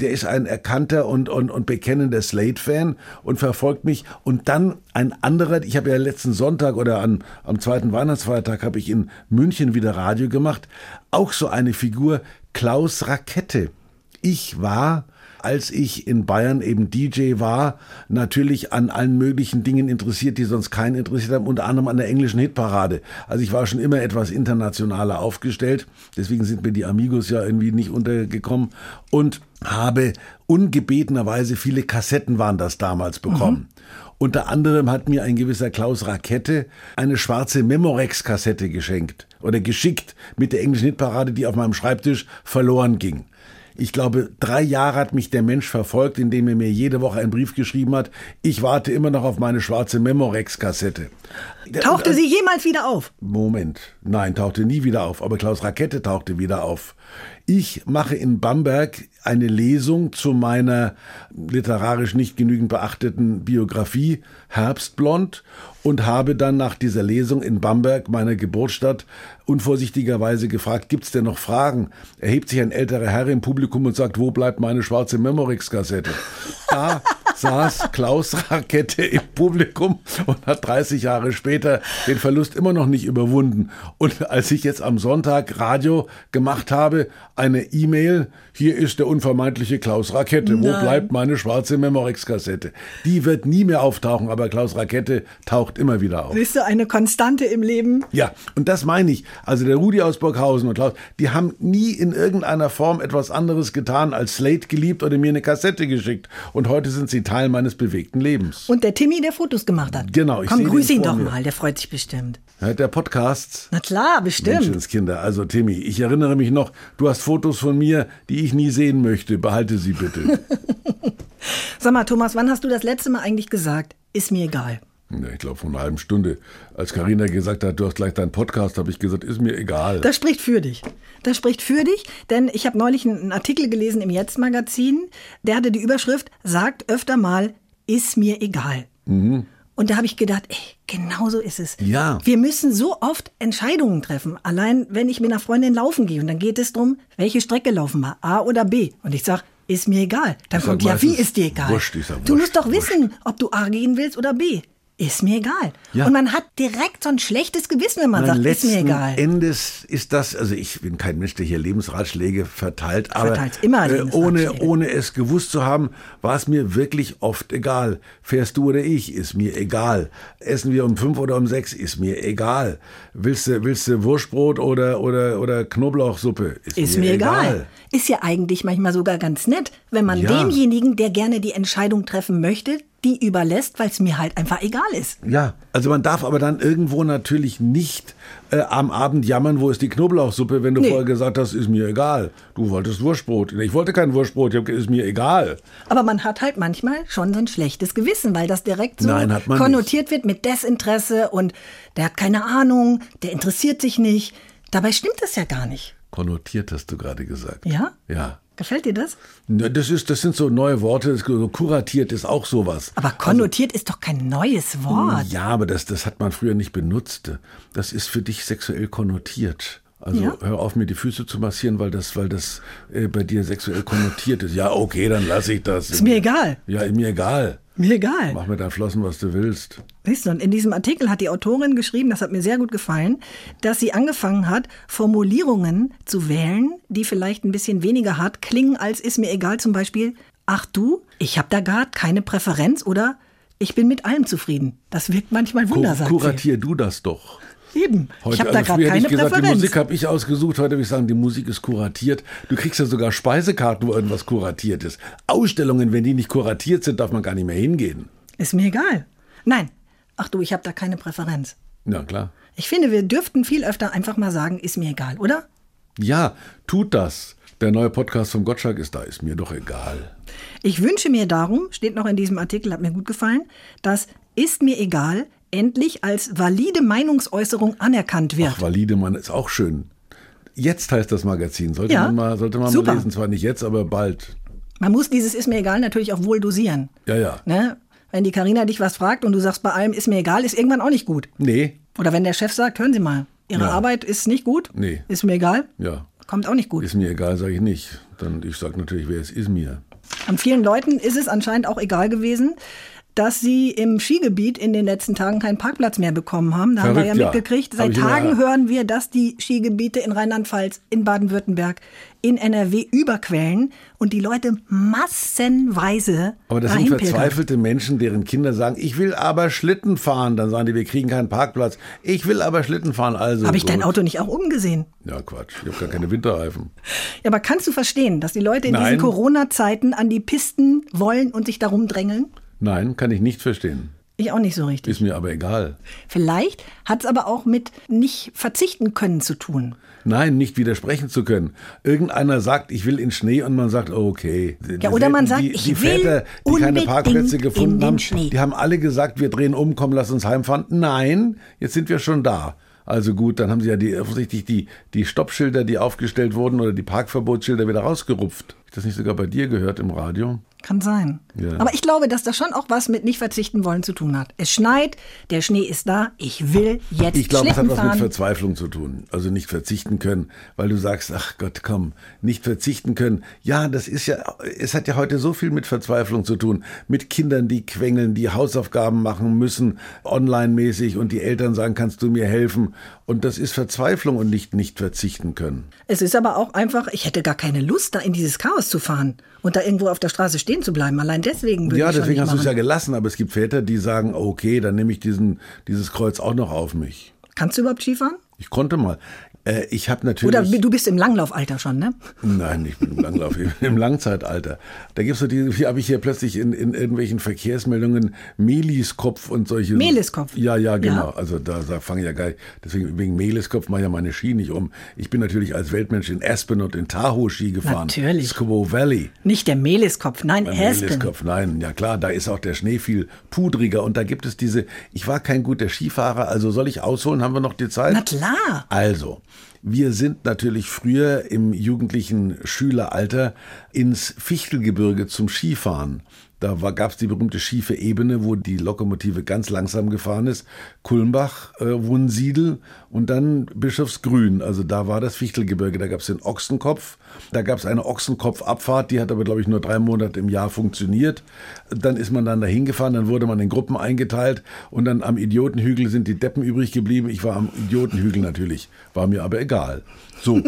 [SPEAKER 3] Der ist ein erkannter und, und, und bekennender Slate-Fan und verfolgt mich. Und dann ein anderer, ich habe ja letzten Sonntag oder an, am zweiten Weihnachtsfeiertag habe ich in München wieder Radio gemacht. Auch so eine Figur, Klaus Rakette. Ich war als ich in Bayern eben DJ war, natürlich an allen möglichen Dingen interessiert, die sonst keinen interessiert haben, unter anderem an der englischen Hitparade. Also ich war schon immer etwas internationaler aufgestellt, deswegen sind mir die Amigos ja irgendwie nicht untergekommen und habe ungebetenerweise viele Kassetten waren das damals bekommen. Mhm. Unter anderem hat mir ein gewisser Klaus Rakette eine schwarze Memorex-Kassette geschenkt oder geschickt mit der englischen Hitparade, die auf meinem Schreibtisch verloren ging. Ich glaube, drei Jahre hat mich der Mensch verfolgt, indem er mir jede Woche einen Brief geschrieben hat. Ich warte immer noch auf meine schwarze Memorex-Kassette.
[SPEAKER 2] Tauchte sie jemals wieder auf?
[SPEAKER 3] Moment. Nein, tauchte nie wieder auf. Aber Klaus Rakette tauchte wieder auf. Ich mache in Bamberg eine Lesung zu meiner literarisch nicht genügend beachteten Biografie Herbstblond und habe dann nach dieser Lesung in Bamberg, meiner Geburtsstadt, unvorsichtigerweise gefragt, gibt's denn noch Fragen? Erhebt sich ein älterer Herr im Publikum und sagt, wo bleibt meine schwarze Memorex-Kassette? Da saß Klaus Rakette im Publikum und hat 30 Jahre später den Verlust immer noch nicht überwunden. Und als ich jetzt am Sonntag Radio gemacht habe, eine E-Mail, hier ist der unvermeidliche Klaus Rakette. Nein. Wo bleibt meine schwarze Memorex-Kassette? Die wird nie mehr auftauchen, aber Klaus Rakette taucht immer wieder auf.
[SPEAKER 2] Bist du eine Konstante im Leben?
[SPEAKER 3] Ja, und das meine ich. Also der Rudi aus Burghausen und Klaus, die haben nie in irgendeiner Form etwas anderes getan als Slate geliebt oder mir eine Kassette geschickt. Und heute sind sie Teil meines bewegten Lebens.
[SPEAKER 2] Und der Timmy, der Fotos gemacht hat.
[SPEAKER 3] Genau. Ich
[SPEAKER 2] Komm, grüß ihn doch mal, der freut sich bestimmt.
[SPEAKER 3] Ja, der Podcast.
[SPEAKER 2] Na klar, bestimmt.
[SPEAKER 3] Menschenskinder. Also Timmy, ich erinnere mich noch, du hast Fotos von mir, die ich nie sehen möchte. Behalte sie bitte.
[SPEAKER 2] Sag mal, Thomas, wann hast du das letzte Mal eigentlich gesagt, ist mir egal?
[SPEAKER 3] Ja, ich glaube, vor einer halben Stunde. Als Karina gesagt hat, du hast gleich deinen Podcast, habe ich gesagt, ist mir egal.
[SPEAKER 2] Das spricht für dich. Das spricht für dich, denn ich habe neulich einen Artikel gelesen im Jetzt-Magazin, der hatte die Überschrift, sagt öfter mal, ist mir egal. Mhm. Und da habe ich gedacht, ey, genau so ist es.
[SPEAKER 3] Ja.
[SPEAKER 2] Wir müssen so oft Entscheidungen treffen. Allein, wenn ich mit einer Freundin laufen gehe und dann geht es darum, welche Strecke laufen wir, A oder B. Und ich sage, ist mir egal. Dann kommt, ja, wie ist dir egal?
[SPEAKER 3] Wurscht, ist ja
[SPEAKER 2] wurscht, du musst doch wurscht. wissen, ob du A gehen willst oder B. ist mir egal. Ja. Und man hat direkt so ein schlechtes Gewissen, wenn man Nein, sagt, ist mir egal.
[SPEAKER 3] Endes ist das, also ich bin kein Mensch, der hier Lebensratschläge verteilt, aber
[SPEAKER 2] immer
[SPEAKER 3] äh, ohne, ohne es gewusst zu haben, war es mir wirklich oft egal. Fährst du oder ich, ist mir egal. Essen wir um fünf oder um sechs, ist mir egal. Willst du, willst du Wurstbrot oder, oder, oder Knoblauchsuppe,
[SPEAKER 2] ist, ist mir, mir egal. egal. Ist ja eigentlich manchmal sogar ganz nett, wenn man ja. demjenigen, der gerne die Entscheidung treffen möchte, die überlässt, weil es mir halt einfach egal ist.
[SPEAKER 3] Ja, also man darf aber dann irgendwo natürlich nicht äh, am Abend jammern, wo ist die Knoblauchsuppe, wenn du nee. vorher gesagt hast, ist mir egal. Du wolltest Wurstbrot. Ich wollte kein Wurstbrot, ist mir egal.
[SPEAKER 2] Aber man hat halt manchmal schon so ein schlechtes Gewissen, weil das direkt so Nein, konnotiert nicht. wird mit Desinteresse und der hat keine Ahnung, der interessiert sich nicht. Dabei stimmt das ja gar nicht.
[SPEAKER 3] Konnotiert hast du gerade gesagt.
[SPEAKER 2] Ja?
[SPEAKER 3] Ja.
[SPEAKER 2] Gefällt dir das?
[SPEAKER 3] Das, ist, das sind so neue Worte. kuratiert ist auch sowas.
[SPEAKER 2] Aber konnotiert also, ist doch kein neues Wort.
[SPEAKER 3] Ja, aber das, das hat man früher nicht benutzt. Das ist für dich sexuell konnotiert. Also ja? hör auf, mir die Füße zu massieren, weil das, weil das äh, bei dir sexuell konnotiert ist. Ja, okay, dann lasse ich das.
[SPEAKER 2] Ist mir egal.
[SPEAKER 3] Ja, mir egal.
[SPEAKER 2] Mir egal.
[SPEAKER 3] Mach mit deinen Flossen, was du willst.
[SPEAKER 2] Siehst du, und in diesem Artikel hat die Autorin geschrieben, das hat mir sehr gut gefallen, dass sie angefangen hat, Formulierungen zu wählen, die vielleicht ein bisschen weniger hart klingen als ist mir egal. Zum Beispiel, ach du, ich habe da gar keine Präferenz oder ich bin mit allem zufrieden. Das wirkt manchmal wundersam.
[SPEAKER 3] Kuratier du das doch.
[SPEAKER 2] Eben.
[SPEAKER 3] Heute,
[SPEAKER 2] ich habe
[SPEAKER 3] also
[SPEAKER 2] da gerade keine
[SPEAKER 3] gesagt,
[SPEAKER 2] Präferenz.
[SPEAKER 3] Die Musik habe ich ausgesucht. Heute würde ich sagen, die Musik ist kuratiert. Du kriegst ja sogar Speisekarten, wo irgendwas kuratiert ist. Ausstellungen, wenn die nicht kuratiert sind, darf man gar nicht mehr hingehen.
[SPEAKER 2] Ist mir egal. Nein. Ach du, ich habe da keine Präferenz.
[SPEAKER 3] Ja, klar.
[SPEAKER 2] Ich finde, wir dürften viel öfter einfach mal sagen, ist mir egal, oder?
[SPEAKER 3] Ja, tut das. Der neue Podcast von Gottschalk ist da, ist mir doch egal.
[SPEAKER 2] Ich wünsche mir darum, steht noch in diesem Artikel, hat mir gut gefallen, dass ist mir egal endlich als valide Meinungsäußerung anerkannt wird.
[SPEAKER 3] Ach, valide Mann ist auch schön. Jetzt heißt das Magazin. Sollte ja, man mal, sollte man mal lesen. Zwar nicht jetzt, aber bald.
[SPEAKER 2] Man muss dieses ist mir egal natürlich auch wohl dosieren.
[SPEAKER 3] Ja, ja.
[SPEAKER 2] Ne? Wenn die Karina dich was fragt und du sagst bei allem ist mir egal, ist irgendwann auch nicht gut.
[SPEAKER 3] Nee.
[SPEAKER 2] Oder wenn der Chef sagt, hören Sie mal, Ihre ja. Arbeit ist nicht gut.
[SPEAKER 3] Nee.
[SPEAKER 2] Ist mir egal.
[SPEAKER 3] Ja.
[SPEAKER 2] Kommt auch nicht gut.
[SPEAKER 3] Ist mir egal, sage ich nicht. Dann ich sage natürlich, wer es ist mir.
[SPEAKER 2] An vielen Leuten ist es anscheinend auch egal gewesen, dass sie im Skigebiet in den letzten Tagen keinen Parkplatz mehr bekommen haben. Da Verrückt, haben wir ja mitgekriegt. Seit Tagen hören wir, dass die Skigebiete in Rheinland-Pfalz, in Baden-Württemberg, in NRW überquellen und die Leute massenweise.
[SPEAKER 3] Aber das sind verzweifelte Menschen, deren Kinder sagen, ich will aber Schlitten fahren. Dann sagen die, wir kriegen keinen Parkplatz. Ich will aber Schlitten fahren. Also
[SPEAKER 2] habe ich dein Auto nicht auch umgesehen?
[SPEAKER 3] Ja, Quatsch. Ich habe gar keine Winterreifen.
[SPEAKER 2] Ja, aber kannst du verstehen, dass die Leute in Nein. diesen Corona-Zeiten an die Pisten wollen und sich darum drängeln?
[SPEAKER 3] Nein, kann ich nicht verstehen.
[SPEAKER 2] Ich auch nicht so richtig.
[SPEAKER 3] Ist mir aber egal.
[SPEAKER 2] Vielleicht hat es aber auch mit nicht verzichten können zu tun.
[SPEAKER 3] Nein, nicht widersprechen zu können. Irgendeiner sagt, ich will in Schnee und man sagt, oh, okay.
[SPEAKER 2] Ja, oder man sagt,
[SPEAKER 3] die,
[SPEAKER 2] ich
[SPEAKER 3] die
[SPEAKER 2] will
[SPEAKER 3] Väter, die keine Parkplätze gefunden haben,
[SPEAKER 2] Schnee.
[SPEAKER 3] die haben alle gesagt, wir drehen um, komm, lass uns heimfahren. Nein, jetzt sind wir schon da. Also gut, dann haben sie ja die, offensichtlich die, die Stoppschilder, die aufgestellt wurden oder die Parkverbotsschilder wieder rausgerupft. Ist das nicht sogar bei dir gehört im Radio?
[SPEAKER 2] Kann sein. Ja. Aber ich glaube, dass das schon auch was mit nicht verzichten wollen zu tun hat. Es schneit, der Schnee ist da, ich will jetzt
[SPEAKER 3] Ich glaube,
[SPEAKER 2] es
[SPEAKER 3] hat
[SPEAKER 2] was
[SPEAKER 3] fahren. mit Verzweiflung zu tun. Also nicht verzichten können, weil du sagst, ach Gott, komm, nicht verzichten können. Ja, das ist ja, es hat ja heute so viel mit Verzweiflung zu tun. Mit Kindern, die quengeln, die Hausaufgaben machen müssen, online-mäßig und die Eltern sagen, kannst du mir helfen? Und das ist Verzweiflung und nicht nicht verzichten können.
[SPEAKER 2] Es ist aber auch einfach, ich hätte gar keine Lust, da in dieses Chaos zu fahren und da irgendwo auf der Straße stehen zu bleiben. Allein deswegen würde
[SPEAKER 3] Ja,
[SPEAKER 2] ich
[SPEAKER 3] deswegen
[SPEAKER 2] hast
[SPEAKER 3] du es ja gelassen. Aber es gibt Väter, die sagen, okay, dann nehme ich diesen, dieses Kreuz auch noch auf mich.
[SPEAKER 2] Kannst du überhaupt Skifahren?
[SPEAKER 3] Ich konnte mal. Äh, ich habe natürlich.
[SPEAKER 2] Oder du bist im Langlaufalter schon, ne?
[SPEAKER 3] Nein, ich bin im Langlauf, im Langzeitalter. Da gibt's so die, hier habe ich hier plötzlich in, in irgendwelchen Verkehrsmeldungen Meliskopf und solche.
[SPEAKER 2] Meliskopf?
[SPEAKER 3] Ja, ja, genau. Ja. Also da, da fange ich ja geil. Deswegen wegen Meliskopf mache ich ja meine Ski nicht um. Ich bin natürlich als Weltmensch in Aspen und in Tahoe Ski gefahren.
[SPEAKER 2] Natürlich.
[SPEAKER 3] Squaw Valley.
[SPEAKER 2] Nicht der Meliskopf, nein,
[SPEAKER 3] Beim
[SPEAKER 2] Aspen.
[SPEAKER 3] Meliskopf, nein, ja klar, da ist auch der Schnee viel pudriger und da gibt es diese. Ich war kein guter Skifahrer, also soll ich ausholen? Haben wir noch die Zeit?
[SPEAKER 2] Na klar.
[SPEAKER 3] Also. Wir sind natürlich früher im jugendlichen Schüleralter ins Fichtelgebirge zum Skifahren. Da gab es die berühmte schiefe Ebene, wo die Lokomotive ganz langsam gefahren ist. Kulmbach, äh, Wunsiedel und dann Bischofsgrün. Also da war das Fichtelgebirge. Da gab es den Ochsenkopf. Da gab es eine Ochsenkopfabfahrt. Die hat aber, glaube ich, nur drei Monate im Jahr funktioniert. Dann ist man dann dahin gefahren. Dann wurde man in Gruppen eingeteilt. Und dann am Idiotenhügel sind die Deppen übrig geblieben. Ich war am Idiotenhügel natürlich. War mir aber egal. So.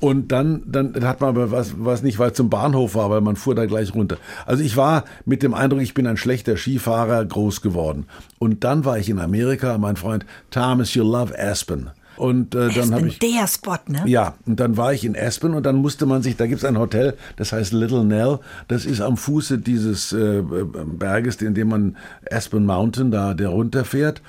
[SPEAKER 3] Und dann, dann hat man aber was, was nicht, weil es zum Bahnhof war, weil man fuhr da gleich runter. Also ich war mit dem Eindruck, ich bin ein schlechter Skifahrer groß geworden. Und dann war ich in Amerika, mein Freund Thomas, you love Aspen. Und äh, dann habe ich
[SPEAKER 2] der Spot, ne?
[SPEAKER 3] Ja, und dann war ich in Aspen und dann musste man sich, da gibt es ein Hotel, das heißt Little Nell, das ist am Fuße dieses äh, Berges, in dem man Aspen Mountain da der runterfährt.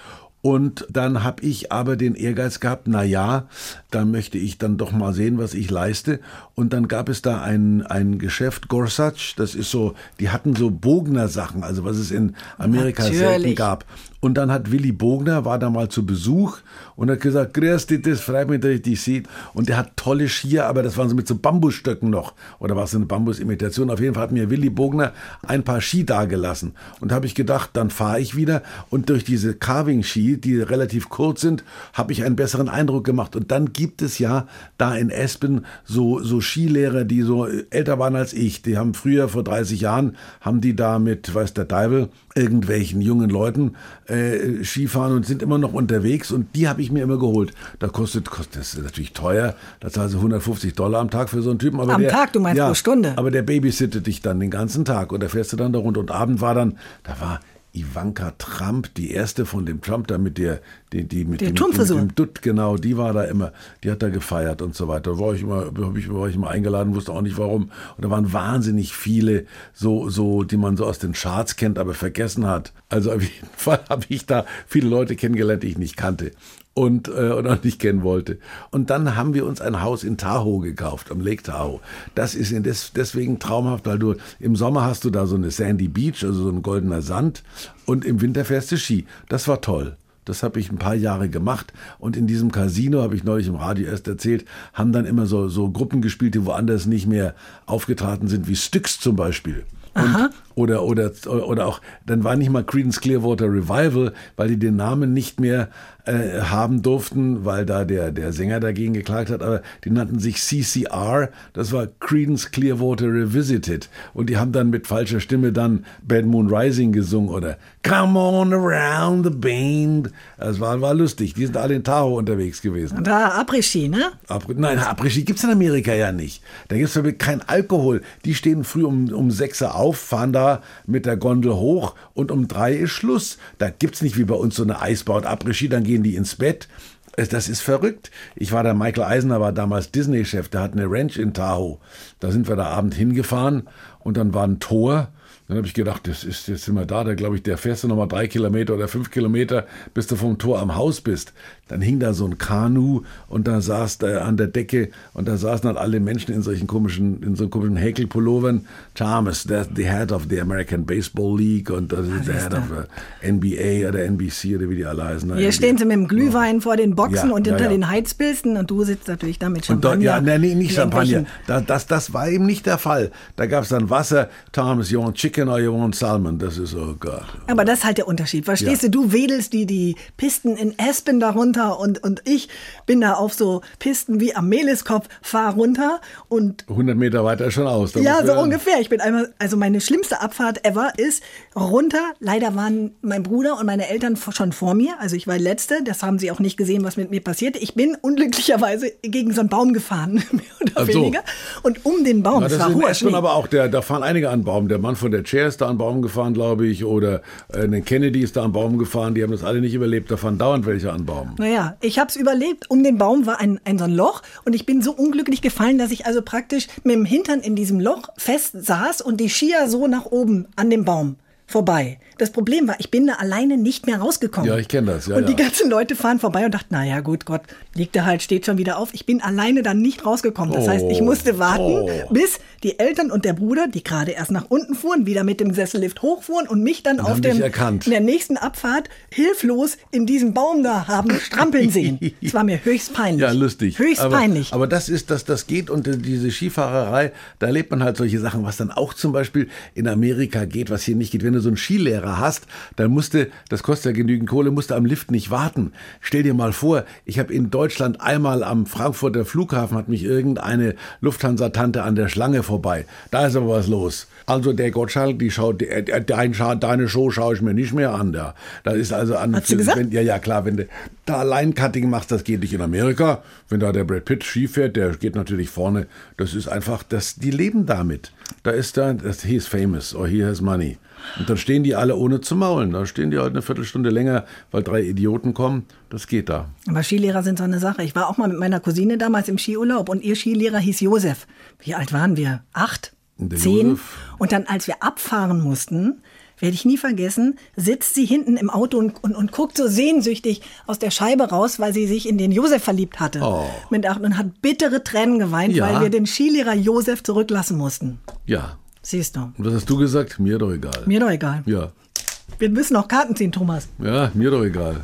[SPEAKER 3] Und dann habe ich aber den Ehrgeiz gehabt, na ja, da möchte ich dann doch mal sehen, was ich leiste. Und dann gab es da ein, ein Geschäft, Gorsuch, das ist so, die hatten so Bogner-Sachen, also was es in Amerika Natürlich. selten gab. Und dann hat Willy Bogner, war da mal zu Besuch und hat gesagt, grüß dich, das freut mich, dass ich dich sehe. Und der hat tolle Skier, aber das waren so mit so Bambusstöcken noch. Oder war es eine Bambusimitation? Auf jeden Fall hat mir Willy Bogner ein paar Ski dagelassen. Und habe ich gedacht, dann fahre ich wieder. Und durch diese Carving-Ski, die relativ kurz sind, habe ich einen besseren Eindruck gemacht. Und dann gibt es ja da in Espen so, so Skilehrer, die so älter waren als ich. Die haben früher, vor 30 Jahren, haben die da mit, weiß der Deibel, irgendwelchen jungen Leuten äh, Skifahren und sind immer noch unterwegs und die habe ich mir immer geholt. Da kostet, kostet das ist natürlich teuer, da zahlst du 150 Dollar am Tag für so einen Typen.
[SPEAKER 2] Aber am
[SPEAKER 3] der,
[SPEAKER 2] Tag, du meinst
[SPEAKER 3] ja,
[SPEAKER 2] pro Stunde.
[SPEAKER 3] Aber der babysittet dich dann den ganzen Tag und da fährst du dann da runter und Abend war dann, da war Ivanka Trump, die erste von dem Trump da mit der, die, die mit,
[SPEAKER 2] der
[SPEAKER 3] dem, mit dem Dutt, genau, die war da immer, die hat da gefeiert und so weiter. Da war ich immer, hab ich, war ich immer eingeladen, wusste auch nicht warum. Und da waren wahnsinnig viele, so, so, die man so aus den Charts kennt, aber vergessen hat. Also auf jeden Fall habe ich da viele Leute kennengelernt, die ich nicht kannte und äh, oder nicht kennen wollte. Und dann haben wir uns ein Haus in Tahoe gekauft, am Lake Tahoe. Das ist in des, deswegen traumhaft, weil du im Sommer hast du da so eine Sandy Beach, also so ein goldener Sand, und im Winter fährst du Ski. Das war toll. Das habe ich ein paar Jahre gemacht und in diesem Casino, habe ich neulich im Radio erst erzählt, haben dann immer so, so Gruppen gespielt, die woanders nicht mehr aufgetreten sind, wie Styx zum Beispiel. Und, oder, oder, oder auch, dann war nicht mal Creedence Clearwater Revival, weil die den Namen nicht mehr äh, haben durften, weil da der, der Sänger dagegen geklagt hat, aber die nannten sich CCR, das war Creedence Clearwater Revisited. Und die haben dann mit falscher Stimme dann Bad Moon Rising gesungen oder Come on around the band. Das war, war lustig. Die sind alle in Tahoe unterwegs gewesen.
[SPEAKER 2] Da Après-Ski, ne?
[SPEAKER 3] Après, nein, Après-Ski gibt's in Amerika ja nicht. Da gibt's kein Alkohol. Die stehen früh um, um 6 Uhr auf, fahren da mit der Gondel hoch und um drei ist Schluss. Da gibt's nicht wie bei uns so eine Eisbau Après-Ski, dann gehen die ins Bett. Das ist verrückt. Ich war da, Michael Eisner war damals Disney-Chef, der hat eine Ranch in Tahoe. Da sind wir da Abend hingefahren und dann war ein Tor dann habe ich gedacht, das ist, jetzt sind wir da, da glaube ich, der fährst du nochmal drei Kilometer oder fünf Kilometer, bis du vom Tor am Haus bist. Dann hing da so ein Kanu und da saß da an der Decke und da saßen dann alle Menschen in solchen komischen, in so komischen Häkelpullovern. Thomas, that's the head of the American Baseball League und das ist der head of uh, NBA oder NBC oder wie die alle heißen.
[SPEAKER 2] Hier NBA. stehen sie mit dem Glühwein ja. vor den Boxen ja, und hinter ja, den Heizbilden und du sitzt natürlich da mit Champagner.
[SPEAKER 3] Und dort, ja, nee, nicht Champagner. Das, das, das war eben nicht der Fall. Da gab es dann Wasser, Thomas, you want chicken or you want salmon? Das ist, oh Gott.
[SPEAKER 2] Aber das ist halt der Unterschied. Verstehst du, du wedelst die, die Pisten in Aspen darunter und, und ich bin da auf so Pisten wie am Meliskopf, fahr runter und.
[SPEAKER 3] 100 Meter weiter schon aus.
[SPEAKER 2] Ja, so ungefähr. Ich bin einmal, also meine schlimmste Abfahrt ever ist runter. Leider waren mein Bruder und meine Eltern schon vor mir. Also ich war Letzte. Das haben sie auch nicht gesehen, was mit mir passiert. Ich bin unglücklicherweise gegen so einen Baum gefahren, mehr oder also. weniger. Und um den Baum,
[SPEAKER 3] ja, das war ist in aber auch, der, da fahren einige an Baum. Der Mann von der Chair ist da an Baum gefahren, glaube ich. Oder äh, Kennedy ist da an Baum gefahren. Die haben das alle nicht überlebt. Da fahren dauernd welche an Baum.
[SPEAKER 2] Naja, ich habe es überlebt. Um den Baum war ein, ein so ein Loch und ich bin so unglücklich gefallen, dass ich also praktisch mit dem Hintern in diesem Loch fest saß und die Skier so nach oben an dem Baum vorbei. Das Problem war, ich bin da alleine nicht mehr rausgekommen.
[SPEAKER 3] Ja, ich kenne das. Ja,
[SPEAKER 2] und die
[SPEAKER 3] ja.
[SPEAKER 2] ganzen Leute fahren vorbei und dachten, naja, gut, Gott, liegt er halt, steht schon wieder auf. Ich bin alleine dann nicht rausgekommen. Das heißt, ich
[SPEAKER 3] Oh.
[SPEAKER 2] musste warten,
[SPEAKER 3] Oh.
[SPEAKER 2] bis die Eltern und der Bruder, die gerade erst nach unten fuhren, wieder mit dem Sessellift hochfuhren und mich dann
[SPEAKER 3] Und
[SPEAKER 2] auf dem, in der nächsten Abfahrt hilflos in diesem Baum da haben strampeln sehen. Es war mir höchst peinlich.
[SPEAKER 3] Ja, lustig.
[SPEAKER 2] Höchst
[SPEAKER 3] aber,
[SPEAKER 2] peinlich.
[SPEAKER 3] Aber das ist, das, das geht und äh, diese Skifahrerei, da erlebt man halt solche Sachen, was dann auch zum Beispiel in Amerika geht, was hier nicht geht. Wenn du so einen Skilehrer hast, dann musste, das kostet ja genügend Kohle, musste am Lift nicht warten. Stell dir mal vor, ich habe in Deutschland einmal am Frankfurter Flughafen hat mich irgendeine Lufthansa-Tante an der Schlange vorbei. Da ist aber was los. Also der Gottschalk, die schaut, dein deine Show schaue ich mir nicht mehr an. Da, da ist also an.
[SPEAKER 2] Hat sie gesagt?
[SPEAKER 3] Wenn, ja, ja, klar, wenn du da Line-Cutting machst, das geht nicht in Amerika. Wenn da der Brad Pitt Ski fährt, der geht natürlich vorne. Das ist einfach, das, die leben damit. Da ist da, das, he is famous or he has money. Und dann stehen die alle ohne zu maulen. Da stehen die halt eine Viertelstunde länger, weil drei Idioten kommen. Das geht da.
[SPEAKER 2] Aber Skilehrer sind so eine Sache. Ich war auch mal mit meiner Cousine damals im Skiurlaub und ihr Skilehrer hieß Josef. Wie alt waren wir? Acht?
[SPEAKER 3] Der
[SPEAKER 2] Zehn?
[SPEAKER 3] Josef.
[SPEAKER 2] Und dann, als wir abfahren mussten, werde ich nie vergessen, sitzt sie hinten im Auto und, und, und guckt so sehnsüchtig aus der Scheibe raus, weil sie sich in den Josef verliebt hatte.
[SPEAKER 3] Oh.
[SPEAKER 2] Mit acht und hat bittere Tränen geweint,
[SPEAKER 3] Ja.
[SPEAKER 2] weil wir den Skilehrer Josef zurücklassen mussten.
[SPEAKER 3] Ja.
[SPEAKER 2] Siehst du.
[SPEAKER 3] Und was hast du gesagt? Mir doch egal.
[SPEAKER 2] Mir doch egal.
[SPEAKER 3] Ja.
[SPEAKER 2] Wir müssen noch Karten ziehen, Thomas.
[SPEAKER 3] Ja, mir doch egal.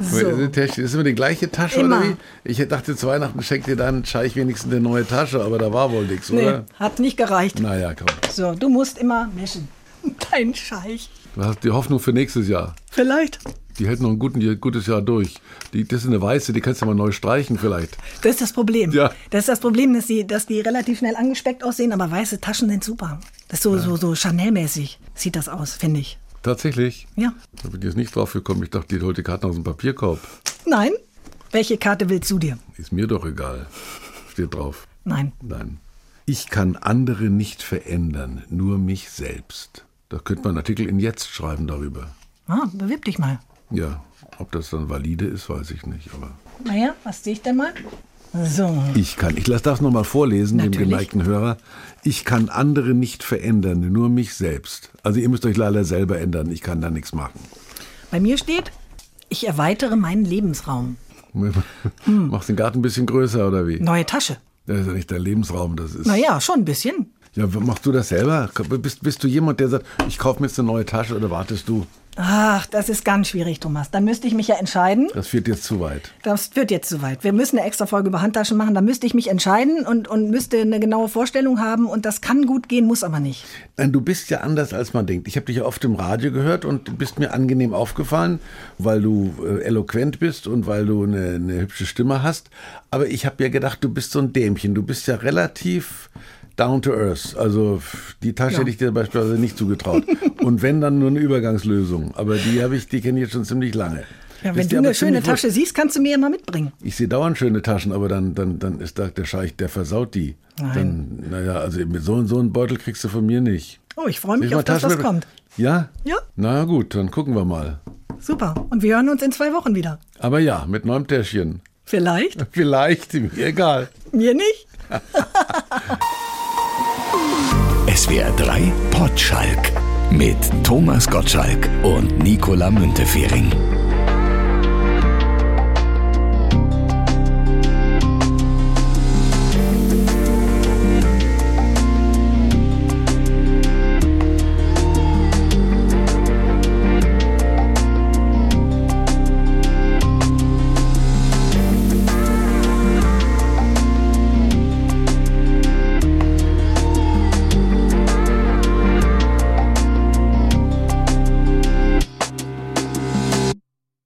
[SPEAKER 2] So.
[SPEAKER 3] Ist immer die gleiche Tasche
[SPEAKER 2] Immer.
[SPEAKER 3] oder wie? Ich dachte, zu Weihnachten schenkt dir dann Scheich wenigstens eine neue Tasche, aber da war wohl nichts,
[SPEAKER 2] Nee,
[SPEAKER 3] oder?
[SPEAKER 2] hat nicht gereicht.
[SPEAKER 3] Naja, komm.
[SPEAKER 2] So, du musst immer mischen. Dein Scheich.
[SPEAKER 3] Du hast die Hoffnung für nächstes Jahr.
[SPEAKER 2] Vielleicht.
[SPEAKER 3] Die hält noch ein guten, gutes Jahr durch. Die, das ist eine weiße, die kannst du mal neu streichen vielleicht.
[SPEAKER 2] Das ist das Problem.
[SPEAKER 3] Ja.
[SPEAKER 2] Das ist das Problem, dass die, dass die relativ schnell angespeckt aussehen, aber weiße Taschen sind super. Das ist so, so, so Chanel-mäßig sieht das aus, finde ich.
[SPEAKER 3] Tatsächlich?
[SPEAKER 2] Ja.
[SPEAKER 3] Da bin ich jetzt nicht drauf gekommen. Ich dachte, die holt die Karten aus dem Papierkorb.
[SPEAKER 2] Nein? Welche Karte willst du dir?
[SPEAKER 3] Ist mir doch egal. Steht drauf.
[SPEAKER 2] Nein.
[SPEAKER 3] Nein. Ich kann andere nicht verändern, nur mich selbst. Da könnte man einen Artikel in Jetzt schreiben darüber.
[SPEAKER 2] Ah, bewirb dich mal.
[SPEAKER 3] Ja, ob das dann valide ist, weiß ich nicht. Aber
[SPEAKER 2] Naja, was sehe ich denn mal? So.
[SPEAKER 3] ich kann, ich lasse das nochmal vorlesen, dem
[SPEAKER 2] Natürlich.
[SPEAKER 3] geneigten Hörer. Ich kann andere nicht verändern, nur mich selbst. Also ihr müsst euch leider selber ändern, ich kann da nichts machen.
[SPEAKER 2] Bei mir steht, ich erweitere meinen Lebensraum.
[SPEAKER 3] Machst den Garten ein bisschen größer oder wie?
[SPEAKER 2] Neue Tasche.
[SPEAKER 3] Das ist ja nicht der Lebensraum, das ist.
[SPEAKER 2] Naja, schon ein bisschen.
[SPEAKER 3] Ja, machst du das selber? Bist, bist du jemand, der sagt, ich kaufe mir jetzt eine neue Tasche oder wartest du?
[SPEAKER 2] Ach, das ist ganz schwierig, Thomas. Da müsste ich mich ja entscheiden.
[SPEAKER 3] Das führt jetzt zu weit.
[SPEAKER 2] Das wird jetzt zu weit. Wir müssen eine extra Folge über Handtaschen machen. Da müsste ich mich entscheiden und, und müsste eine genaue Vorstellung haben. Und das kann gut gehen, muss aber nicht.
[SPEAKER 3] Nein, du bist ja anders, als man denkt. Ich habe dich ja oft im Radio gehört und du bist mir angenehm aufgefallen, weil du äh, eloquent bist und weil du eine, eine hübsche Stimme hast. Aber ich habe ja gedacht, du bist so ein Dämchen. Du bist ja relativ down to earth. Also die Tasche
[SPEAKER 2] Ja.
[SPEAKER 3] hätte ich dir beispielsweise nicht zugetraut. und wenn, dann nur eine Übergangslösung. Aber die habe ich, die kenne ich jetzt schon ziemlich lange.
[SPEAKER 2] Ja, wenn du eine schöne Tasche
[SPEAKER 3] wurscht.
[SPEAKER 2] siehst, kannst du mir ja mal mitbringen.
[SPEAKER 3] Ich sehe dauernd schöne Taschen, aber dann, dann, dann ist da der Scheich, der versaut die.
[SPEAKER 2] Nein.
[SPEAKER 3] Dann, naja, also mit so, so einen Beutel kriegst du von mir nicht.
[SPEAKER 2] Oh, ich freue mich auf das, was
[SPEAKER 3] Taschen mit-
[SPEAKER 2] kommt.
[SPEAKER 3] Ja?
[SPEAKER 2] Ja.
[SPEAKER 3] Na gut, dann gucken wir mal.
[SPEAKER 2] Super. Und wir hören uns in zwei Wochen wieder.
[SPEAKER 3] Aber ja, mit neuem Täschchen.
[SPEAKER 2] Vielleicht.
[SPEAKER 3] Vielleicht, mir egal.
[SPEAKER 2] Mir nicht.
[SPEAKER 1] SWR 3 Potschalk mit Thomas Gottschalk und Nicola Müntefering.